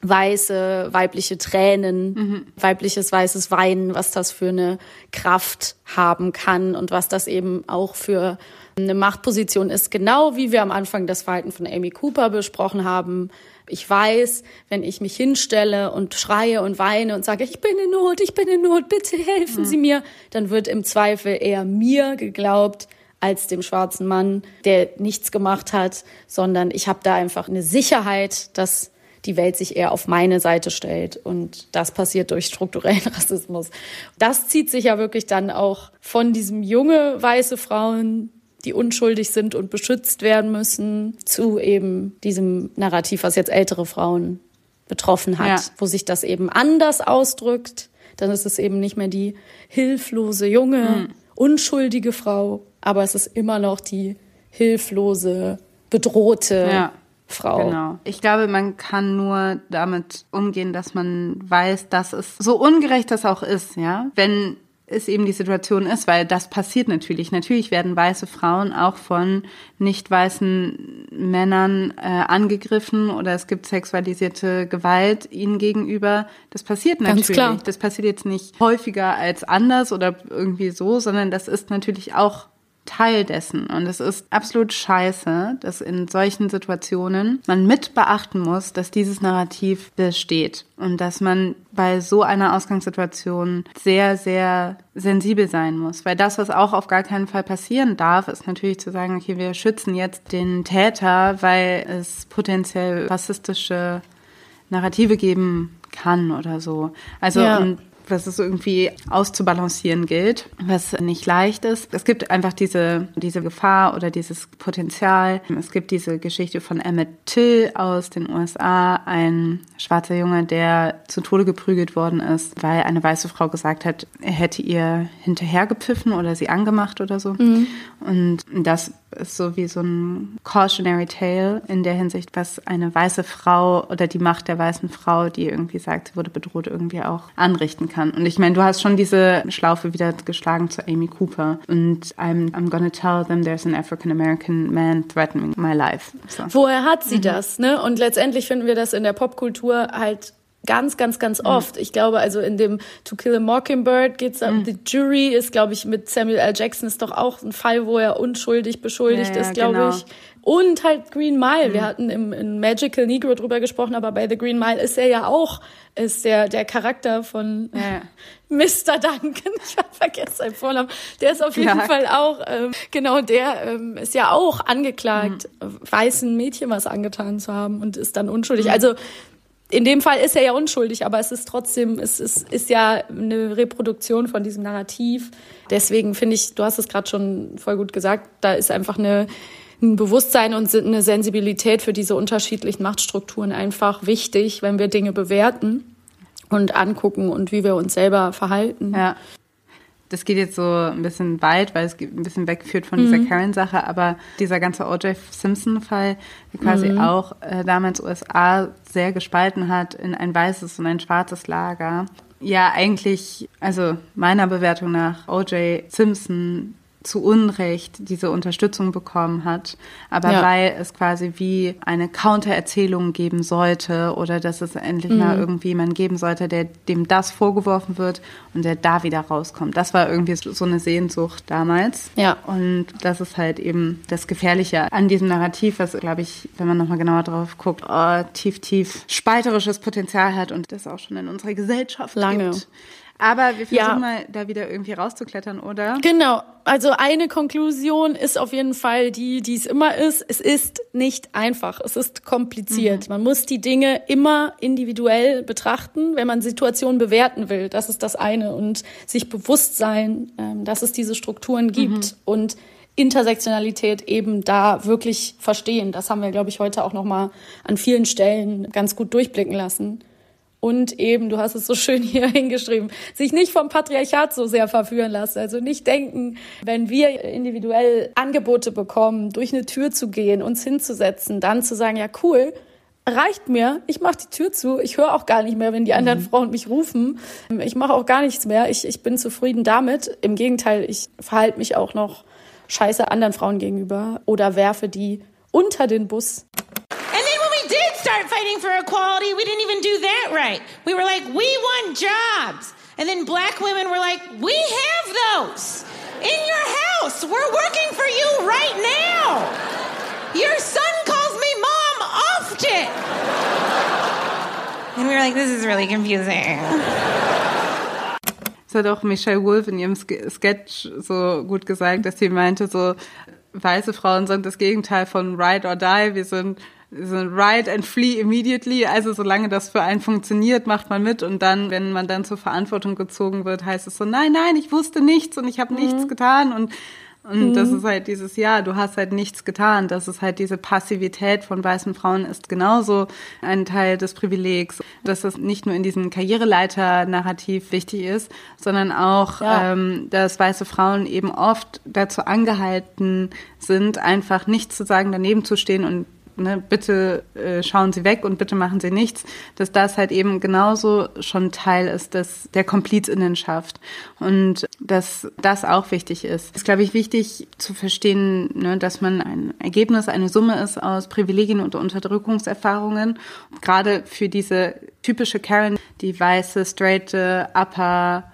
weiße, weibliche Tränen, mhm. weibliches weißes Weinen, was das für eine Kraft haben kann und was das eben auch für eine Machtposition ist. Genau wie wir am Anfang das Verhalten von Amy Cooper besprochen haben, Ich weiß, wenn ich mich hinstelle und schreie und weine und sage, ich bin in Not, ich bin in Not, bitte helfen Sie mir, dann wird im Zweifel eher mir geglaubt als dem schwarzen Mann, der nichts gemacht hat, sondern ich habe da einfach eine Sicherheit, dass die Welt sich eher auf meine Seite stellt. Und das passiert durch strukturellen Rassismus. Das zieht sich ja wirklich dann auch von diesem junge weiße Frauen, die unschuldig sind und beschützt werden müssen, zu eben diesem Narrativ, was jetzt ältere Frauen betroffen hat, Ja. wo sich das eben anders ausdrückt. Dann ist es eben nicht mehr die hilflose, junge, Mhm. unschuldige Frau, aber es ist immer noch die hilflose, bedrohte Ja. Frau. Genau. Ich glaube, man kann nur damit umgehen, dass man weiß, dass es so ungerecht das auch ist, ja. Wenn es eben die Situation ist, weil das passiert natürlich. Natürlich werden weiße Frauen auch von nicht weißen Männern äh, angegriffen oder es gibt sexualisierte Gewalt ihnen gegenüber. Das passiert Ganz natürlich. klar. Das passiert jetzt nicht häufiger als anders oder irgendwie so, sondern das ist natürlich auch Teil dessen. Und es ist absolut scheiße, dass in solchen Situationen man mit beachten muss, dass dieses Narrativ besteht und dass man bei so einer Ausgangssituation sehr, sehr sensibel sein muss. Weil das, was auch auf gar keinen Fall passieren darf, ist natürlich zu sagen, okay, wir schützen jetzt den Täter, weil es potenziell rassistische Narrative geben kann oder so. Also Ja. und was es irgendwie auszubalancieren gilt, was nicht leicht ist. Es gibt einfach diese, diese Gefahr oder dieses Potenzial. Es gibt diese Geschichte von Emmett Till aus den USA, ein schwarzer Junge, der zu Tode geprügelt worden ist, weil eine weiße Frau gesagt hat, er hätte ihr hinterhergepfiffen oder sie angemacht oder so. Mhm. Und das ist so wie so ein cautionary tale in der Hinsicht, was eine weiße Frau oder die Macht der weißen Frau, die irgendwie sagt, sie wurde bedroht, irgendwie auch anrichten kann. Und ich meine, du hast schon diese Schlaufe wieder geschlagen zu Amy Cooper und I'm, I'm gonna tell them there's an African American man threatening my life. So. Woher hat sie das? Ne? Und letztendlich finden wir das in der Popkultur halt ganz, ganz, ganz oft. Ich glaube, also in dem To Kill a Mockingbird geht's da, The Jury ist, glaube ich, mit Samuel L. Jackson ist doch auch ein Fall, wo er unschuldig beschuldigt Ja, ja, ist, glaube genau. ich. Und halt Green Mile. Wir hatten im, in Magical Negro drüber gesprochen, aber bei The Green Mile ist er ja auch, ist der, der Charakter von Mr. Duncan. Ich hab vergessen seinen Vornamen. Der ist auf jeden Ja. Fall auch, ähm, genau, der ähm, ist ja auch angeklagt, weißen Mädchen was angetan zu haben und ist dann unschuldig. Mhm. Also in dem Fall ist er ja unschuldig, aber es ist trotzdem, es ist, ist ja eine Reproduktion von diesem Narrativ. Deswegen finde ich, du hast es gerade schon voll gut gesagt, da ist einfach eine, ein Bewusstsein und eine Sensibilität für diese unterschiedlichen Machtstrukturen einfach wichtig, wenn wir Dinge bewerten und angucken und wie wir uns selber verhalten. Ja. Das geht jetzt so ein bisschen weit, weil es ein bisschen wegführt von dieser Mhm. Karen-Sache, aber dieser ganze O.J. Simpson-Fall, der quasi Mhm. auch äh, damals USA sehr gespalten hat in ein weißes und ein schwarzes Lager. Ja, eigentlich, also meiner Bewertung nach, O.J. Simpson zu Unrecht diese Unterstützung bekommen hat, aber Ja. weil es quasi wie eine Countererzählung geben sollte oder dass es endlich Mhm. mal irgendwie jemanden geben sollte, der dem das vorgeworfen wird und der da wieder rauskommt. Das war irgendwie so eine Sehnsucht damals. Ja. Und das ist halt eben das Gefährliche an diesem Narrativ, was, glaube ich, wenn man nochmal genauer drauf guckt, oh, tief, tief spalterisches Potenzial hat und das auch schon in unserer Gesellschaft Lange. gibt. Aber wir versuchen Ja. mal da wieder irgendwie rauszuklettern, oder? Genau. Also eine Konklusion ist auf jeden Fall die, die es immer ist. Es ist nicht einfach. Es ist kompliziert. Man muss die Dinge immer individuell betrachten, wenn man Situationen bewerten will. Das ist das eine. Und sich bewusst sein, ähm, dass es diese Strukturen gibt und Intersektionalität eben da wirklich verstehen. Das haben wir, glaube ich, heute auch noch mal an vielen Stellen ganz gut durchblicken lassen. Und eben, du hast es so schön hier hingeschrieben, sich nicht vom Patriarchat so sehr verführen lassen. Also nicht denken, wenn wir individuell Angebote bekommen, durch eine Tür zu gehen, uns hinzusetzen, dann zu sagen, ja cool, reicht mir, ich mache die Tür zu, ich höre auch gar nicht mehr, wenn die anderen Frauen mich rufen. Ich mache auch gar nichts mehr, ich, ich bin zufrieden damit. Im Gegenteil, ich verhalte mich auch noch scheiße anderen Frauen gegenüber oder werfe die unter den Bus. Start fighting for equality, we didn't even do that right. We were like, we want jobs. And then black women were like, we have those in your house. We're working for you right now. Your son calls me mom often. And we were like, this is really confusing. Das hat auch Michelle Wolf in ihrem Sketch so gut gesagt, dass sie meinte, so weiße Frauen sind das Gegenteil von ride or die. Wir sind so ride and flee immediately. Also solange das für einen funktioniert, macht man mit und dann, wenn man dann zur Verantwortung gezogen wird, heißt es so, nein, nein, ich wusste nichts und ich habe mhm. nichts getan und und mhm. das ist halt dieses Jahr, du hast halt nichts getan. Das ist halt diese Passivität von weißen Frauen ist genauso ein Teil des Privilegs, dass das nicht nur in diesem Karriereleiter-Narrativ wichtig ist, sondern auch, ja. ähm, dass weiße Frauen eben oft dazu angehalten sind, einfach nichts zu sagen, daneben zu stehen und ne, bitte äh, schauen Sie weg und bitte machen Sie nichts, dass das halt eben genauso schon Teil ist des, der Komplizinnenschaft und dass das auch wichtig ist. Es ist, glaube ich, wichtig zu verstehen, ne, dass man ein Ergebnis, eine Summe ist aus Privilegien und Unterdrückungserfahrungen. Gerade für diese typische Karen, die weiße, straighte, upper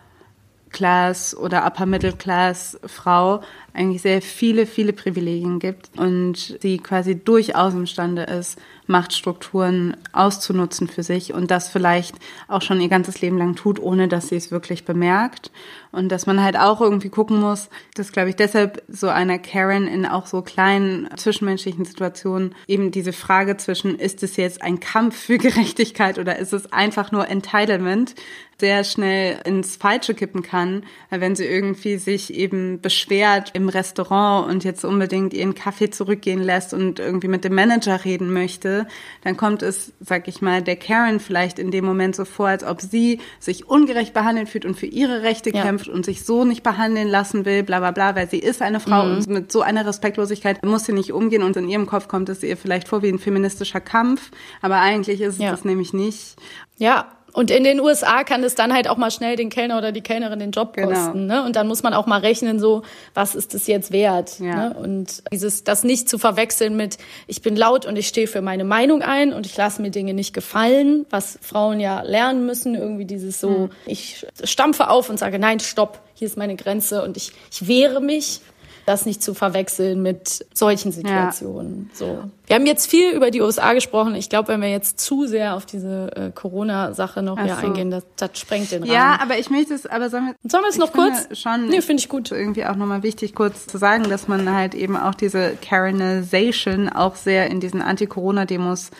Class oder Upper Middle Class Frau eigentlich sehr viele, viele Privilegien gibt und sie quasi durchaus imstande ist, Machtstrukturen auszunutzen für sich und das vielleicht auch schon ihr ganzes Leben lang tut, ohne dass sie es wirklich bemerkt. Und dass man halt auch irgendwie gucken muss, dass, glaube ich, deshalb so einer Karen in auch so kleinen zwischenmenschlichen Situationen eben diese Frage zwischen, ist es jetzt ein Kampf für Gerechtigkeit oder ist es einfach nur Entitlement, sehr schnell ins Falsche kippen kann, wenn sie irgendwie sich eben beschwert im Restaurant und jetzt unbedingt ihren Kaffee zurückgehen lässt und irgendwie mit dem Manager reden möchte, dann kommt es, sag ich mal, der Karen vielleicht in dem Moment so vor, als ob sie sich ungerecht behandelt fühlt und für ihre Rechte ja. kämpft und sich so nicht behandeln lassen will, bla bla bla, weil sie ist eine Frau mhm. und mit so einer Respektlosigkeit muss sie nicht umgehen und in ihrem Kopf kommt es ihr vielleicht vor wie ein feministischer Kampf, aber eigentlich ist es ja. das nämlich nicht. Ja, und in den USA kann es dann halt auch mal schnell den Kellner oder die Kellnerin den Job genau. kosten. Ne? Und dann muss man auch mal rechnen, so, was ist das jetzt wert? Ja. Ne? Und dieses, das nicht zu verwechseln mit, ich bin laut und ich stehe für meine Meinung ein und ich lasse mir Dinge nicht gefallen, was Frauen ja lernen müssen, irgendwie dieses so, mhm. ich stampfe auf und sage, nein, stopp, hier ist meine Grenze und ich, ich wehre mich das nicht zu verwechseln mit solchen Situationen. Ja. So. Wir haben jetzt viel über die USA gesprochen. Ich glaube, wenn wir jetzt zu sehr auf diese äh, Corona-Sache noch so. eingehen, das, das sprengt den Rahmen. Ja, aber ich möchte es, aber sollen wir, sollen wir es noch kurz? Schon. Nee, finde ich gut. Irgendwie auch nochmal wichtig, kurz zu sagen, dass man halt eben auch diese Karenization auch sehr in diesen Anti-Corona-Demos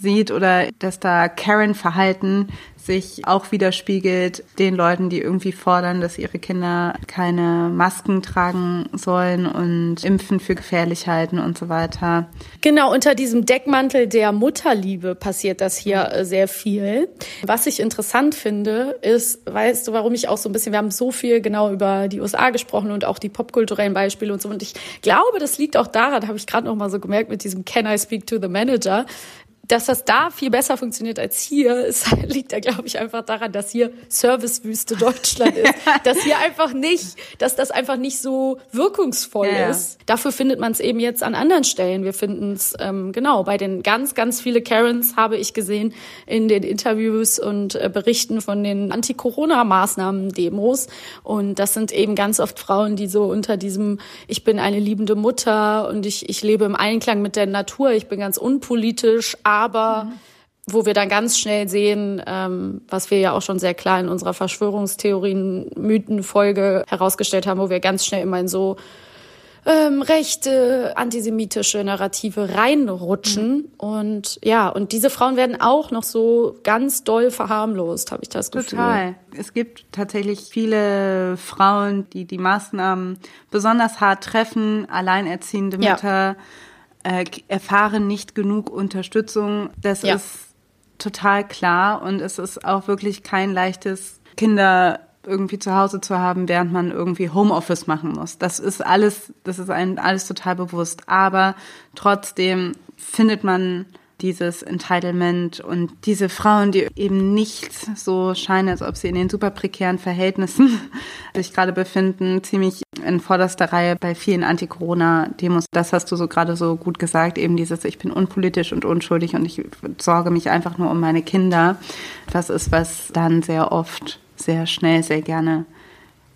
sieht oder dass da Karen-Verhalten sich auch widerspiegelt den Leuten, die irgendwie fordern, dass ihre Kinder keine Masken tragen sollen und impfen für gefährlich halten und so weiter. Genau, unter diesem Deckmantel der Mutterliebe passiert das hier äh, sehr viel. Was ich interessant finde, ist, weißt du, warum ich auch so ein bisschen, wir haben so viel genau über die USA gesprochen und auch die popkulturellen Beispiele und so. Und ich glaube, das liegt auch daran, habe ich gerade noch mal so gemerkt mit diesem Can I speak to the manager? Dass das da viel besser funktioniert als hier, es liegt ja, glaube ich, einfach daran, dass hier Servicewüste Deutschland ist. dass hier einfach nicht, dass das einfach nicht so wirkungsvoll ja. ist. Dafür findet man es eben jetzt an anderen Stellen. Wir finden es, ähm, genau, bei den ganz, ganz viele Karens habe ich gesehen in den Interviews und äh, Berichten von den Anti-Corona-Maßnahmen-Demos. Und das sind eben ganz oft Frauen, die so unter diesem, ich bin eine liebende Mutter und ich, ich lebe im Einklang mit der Natur, ich bin ganz unpolitisch, aber mhm. wo wir dann ganz schnell sehen, ähm, was wir ja auch schon sehr klar in unserer Verschwörungstheorien-Mythen-Folge herausgestellt haben, wo wir ganz schnell immer in so ähm, rechte antisemitische Narrative reinrutschen. Mhm. Und ja, und diese Frauen werden auch noch so ganz doll verharmlost, habe ich das Gefühl. Total. Es gibt tatsächlich viele Frauen, die die Maßnahmen besonders hart treffen, alleinerziehende Mütter. Ja äh, erfahren nicht genug Unterstützung. Das ja. ist total klar und es ist auch wirklich kein leichtes Kinder irgendwie zu Hause zu haben, während man irgendwie Homeoffice machen muss. Das ist alles, das ist einem alles total bewusst. Aber trotzdem findet man dieses Entitlement und diese Frauen, die eben nicht so scheinen, als ob sie in den super prekären Verhältnissen sich gerade befinden, ziemlich in vorderster Reihe bei vielen Anti-Corona-Demos. Das hast du so gerade so gut gesagt, eben dieses, ich bin unpolitisch und unschuldig und ich sorge mich einfach nur um meine Kinder. Das ist, was dann sehr oft, sehr schnell, sehr gerne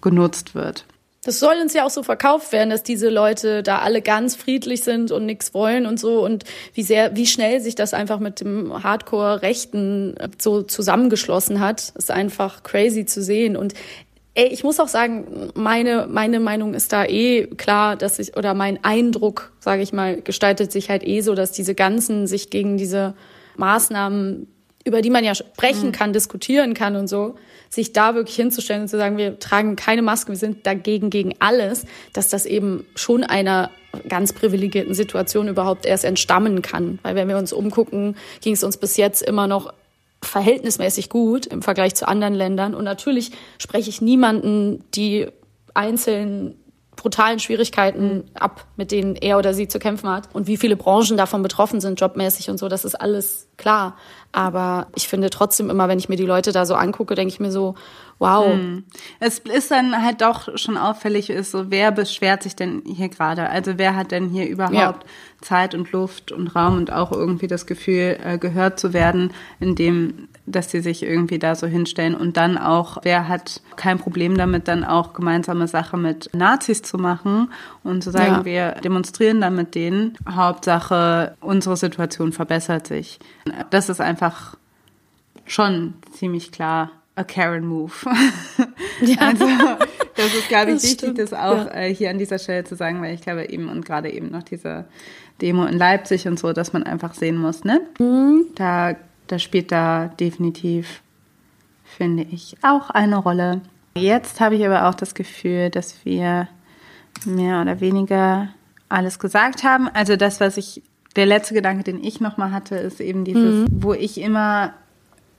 genutzt wird. Das soll uns ja auch so verkauft werden, dass diese Leute da alle ganz friedlich sind und nichts wollen und so. Und wie sehr, wie schnell sich das einfach mit dem Hardcore-Rechten so zusammengeschlossen hat, ist einfach crazy zu sehen. Und Ey, ich muss auch sagen, meine, meine Meinung ist da eh klar, dass ich, oder mein Eindruck, sage ich mal, gestaltet sich halt eh so, dass diese ganzen sich gegen diese Maßnahmen, über die man ja sprechen mhm. kann, diskutieren kann und so, sich da wirklich hinzustellen und zu sagen, wir tragen keine Maske, wir sind dagegen gegen alles, dass das eben schon einer ganz privilegierten Situation überhaupt erst entstammen kann. Weil wenn wir uns umgucken, ging es uns bis jetzt immer noch verhältnismäßig gut im Vergleich zu anderen Ländern. Und natürlich spreche ich niemanden die einzelnen brutalen Schwierigkeiten ab, mit denen er oder sie zu kämpfen hat und wie viele Branchen davon betroffen sind, jobmäßig und so, das ist alles klar. Aber ich finde trotzdem immer, wenn ich mir die Leute da so angucke, denke ich mir so, wow. Hm. Es ist dann halt doch schon auffällig, ist so, wer beschwert sich denn hier gerade? Also wer hat denn hier überhaupt ja. Zeit und Luft und Raum und auch irgendwie das Gefühl, äh, gehört zu werden, indem dass sie sich irgendwie da so hinstellen und dann auch, wer hat kein Problem damit, dann auch gemeinsame Sache mit Nazis zu machen und zu sagen, ja. wir demonstrieren dann mit denen. Hauptsache, unsere Situation verbessert sich. Das ist einfach schon ziemlich klar a Karen Move. Ja. Also das ist, glaube ich, das wichtig, stimmt. das auch ja. äh, hier an dieser Stelle zu sagen, weil ich glaube eben und gerade eben noch diese Demo in Leipzig und so, dass man einfach sehen muss, ne? Mhm. Da das spielt da definitiv, finde ich, auch eine Rolle. Jetzt habe ich aber auch das Gefühl, dass wir mehr oder weniger alles gesagt haben. Also das, was ich, der letzte Gedanke, den ich nochmal hatte, ist eben dieses, mhm. wo ich immer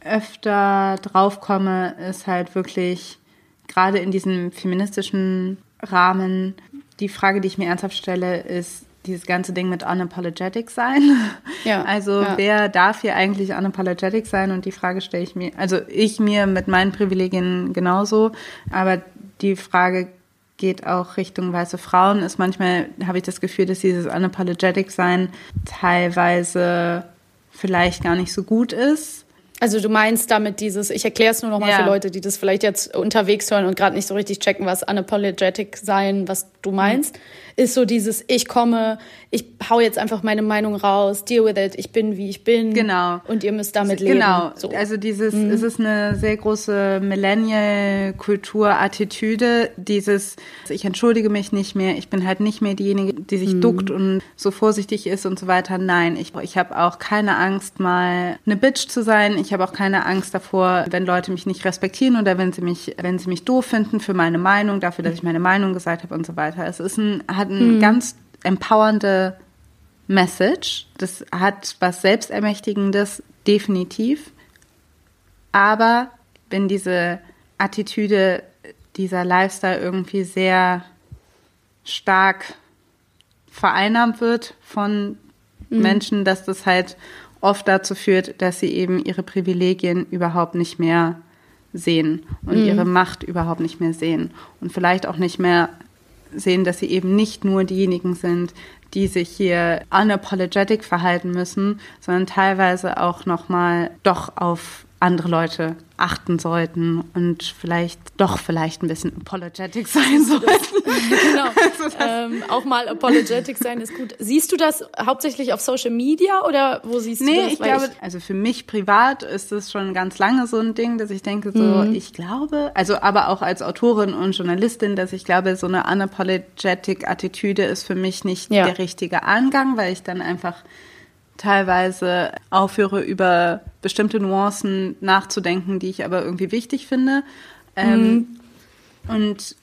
öfter drauf komme, ist halt wirklich gerade in diesem feministischen Rahmen die Frage, die ich mir ernsthaft stelle, ist, dieses ganze Ding mit unapologetic sein. Ja. Also ja. wer darf hier eigentlich unapologetic sein? Und die Frage stelle ich mir, also ich mir mit meinen Privilegien genauso, aber die Frage geht auch Richtung weiße Frauen. Ist manchmal habe ich das Gefühl, dass dieses unapologetic sein teilweise vielleicht gar nicht so gut ist. Also du meinst damit dieses, ich erkläre es nur noch mal ja. für Leute, die das vielleicht jetzt unterwegs hören und gerade nicht so richtig checken, was unapologetic sein, was du meinst. Mhm ist so dieses, ich komme, ich hau jetzt einfach meine Meinung raus, deal with it, ich bin wie ich bin. Genau. Und ihr müsst damit leben. Genau. So. Also dieses, mhm. es ist eine sehr große Millennial-Kultur-Attitüde, dieses, ich entschuldige mich nicht mehr, ich bin halt nicht mehr diejenige, die sich mhm. duckt und so vorsichtig ist und so weiter. Nein, ich, ich habe auch keine Angst, mal eine Bitch zu sein. Ich habe auch keine Angst davor, wenn Leute mich nicht respektieren oder wenn sie mich, wenn sie mich doof finden für meine Meinung, dafür, dass ich meine Meinung gesagt habe und so weiter. Es ist ein, hat eine mhm. ganz empowernde Message. Das hat was Selbstermächtigendes, definitiv. Aber wenn diese Attitüde, dieser Lifestyle irgendwie sehr stark vereinnahmt wird von mhm. Menschen, dass das halt oft dazu führt, dass sie eben ihre Privilegien überhaupt nicht mehr sehen und mhm. ihre Macht überhaupt nicht mehr sehen und vielleicht auch nicht mehr sehen, dass sie eben nicht nur diejenigen sind, die sich hier unapologetic verhalten müssen, sondern teilweise auch nochmal doch auf andere Leute achten sollten und vielleicht doch vielleicht ein bisschen apologetic sein sollten. genau. Also ähm, auch mal apologetic sein ist gut. Siehst du das hauptsächlich auf Social Media oder wo siehst nee, du das? Nee, ich glaube, ich also für mich privat ist es schon ganz lange so ein Ding, dass ich denke so, mhm. ich glaube, also aber auch als Autorin und Journalistin, dass ich glaube, so eine unapologetic Attitüde ist für mich nicht ja. der richtige Angang, weil ich dann einfach teilweise aufhöre, über bestimmte Nuancen nachzudenken, die ich aber irgendwie wichtig finde. Ähm, mhm. Und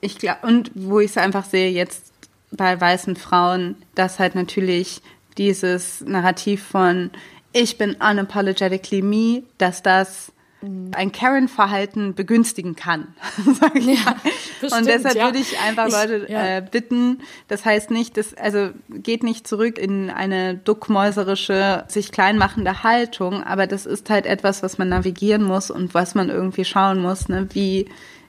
ich glaube, und wo ich es einfach sehe, jetzt bei weißen Frauen, dass halt natürlich dieses Narrativ von ich bin unapologetically me, dass das ein Karen-Verhalten begünstigen kann. sag ich ja, bestimmt, und deshalb ja. würde ich einfach Leute ich, ja. äh, bitten, das heißt nicht, das, also geht nicht zurück in eine duckmäuserische, sich kleinmachende Haltung, aber das ist halt etwas, was man navigieren muss und was man irgendwie schauen muss, ne, wie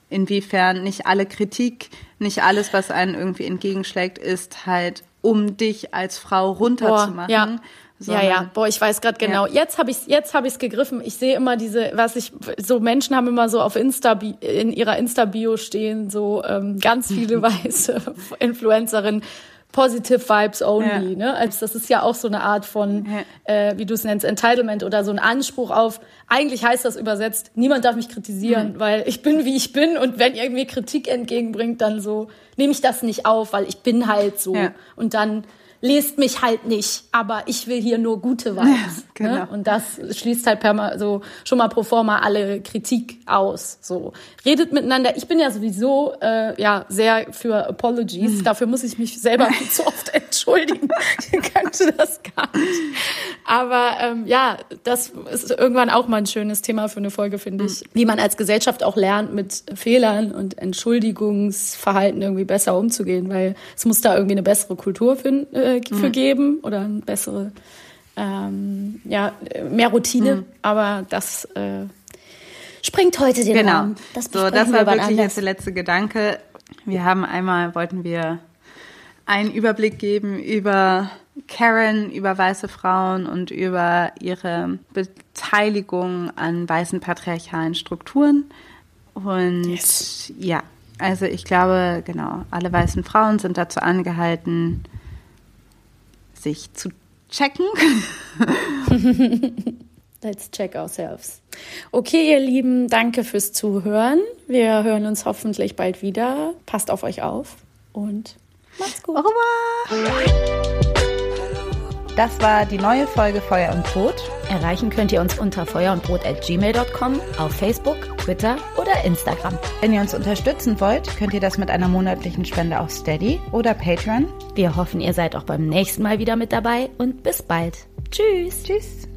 inwiefern nicht alle Kritik, nicht alles, was einen irgendwie entgegenschlägt, ist halt, um dich als Frau runterzumachen, ja, ja, boah, ich weiß gerade genau. Ja. Jetzt habe ich jetzt habe ich es gegriffen. Ich sehe immer diese, was ich so Menschen haben immer so auf Insta in ihrer Insta Bio stehen so ähm, ganz viele weiße Influencerinnen Positive Vibes only. Ja. Ne? Also das ist ja auch so eine Art von, ja. äh, wie du es nennst, Entitlement oder so ein Anspruch auf. Eigentlich heißt das übersetzt: Niemand darf mich kritisieren, mhm. weil ich bin wie ich bin und wenn ihr mir Kritik entgegenbringt, dann so nehme ich das nicht auf, weil ich bin halt so ja. und dann lest mich halt nicht, aber ich will hier nur gute Vibes. Ja, genau. ne? Und das schließt halt perma so schon mal pro forma alle Kritik aus. So redet miteinander. Ich bin ja sowieso äh, ja sehr für Apologies. Mhm. Dafür muss ich mich selber zu oft entschuldigen. ich könnte das gar nicht. Aber ähm, ja, das ist irgendwann auch mal ein schönes Thema für eine Folge, finde ich. Mhm. Wie man als Gesellschaft auch lernt, mit Fehlern und Entschuldigungsverhalten irgendwie besser umzugehen, weil es muss da irgendwie eine bessere Kultur finden. Äh, für mhm. geben oder eine bessere, ähm, ja, mehr Routine. Mhm. Aber das äh, sprengt heute den genau. Rahmen. Das so, das war wirklich anders. jetzt der letzte Gedanke. Wir haben einmal, wollten wir einen Überblick geben über Karen, über weiße Frauen und über ihre Beteiligung an weißen patriarchalen Strukturen. Und yes. ja, also ich glaube, genau, alle weißen Frauen sind dazu angehalten, sich zu checken. Let's check ourselves. Okay, ihr Lieben, danke fürs Zuhören. Wir hören uns hoffentlich bald wieder. Passt auf euch auf und macht's gut. Au revoir. Das war die neue Folge Feuer und Brot. Erreichen könnt ihr uns unter feuerundbrot.gmail.com, auf Facebook, Twitter oder Instagram. Wenn ihr uns unterstützen wollt, könnt ihr das mit einer monatlichen Spende auf Steady oder Patreon. Wir hoffen, ihr seid auch beim nächsten Mal wieder mit dabei und bis bald. Tschüss. Tschüss.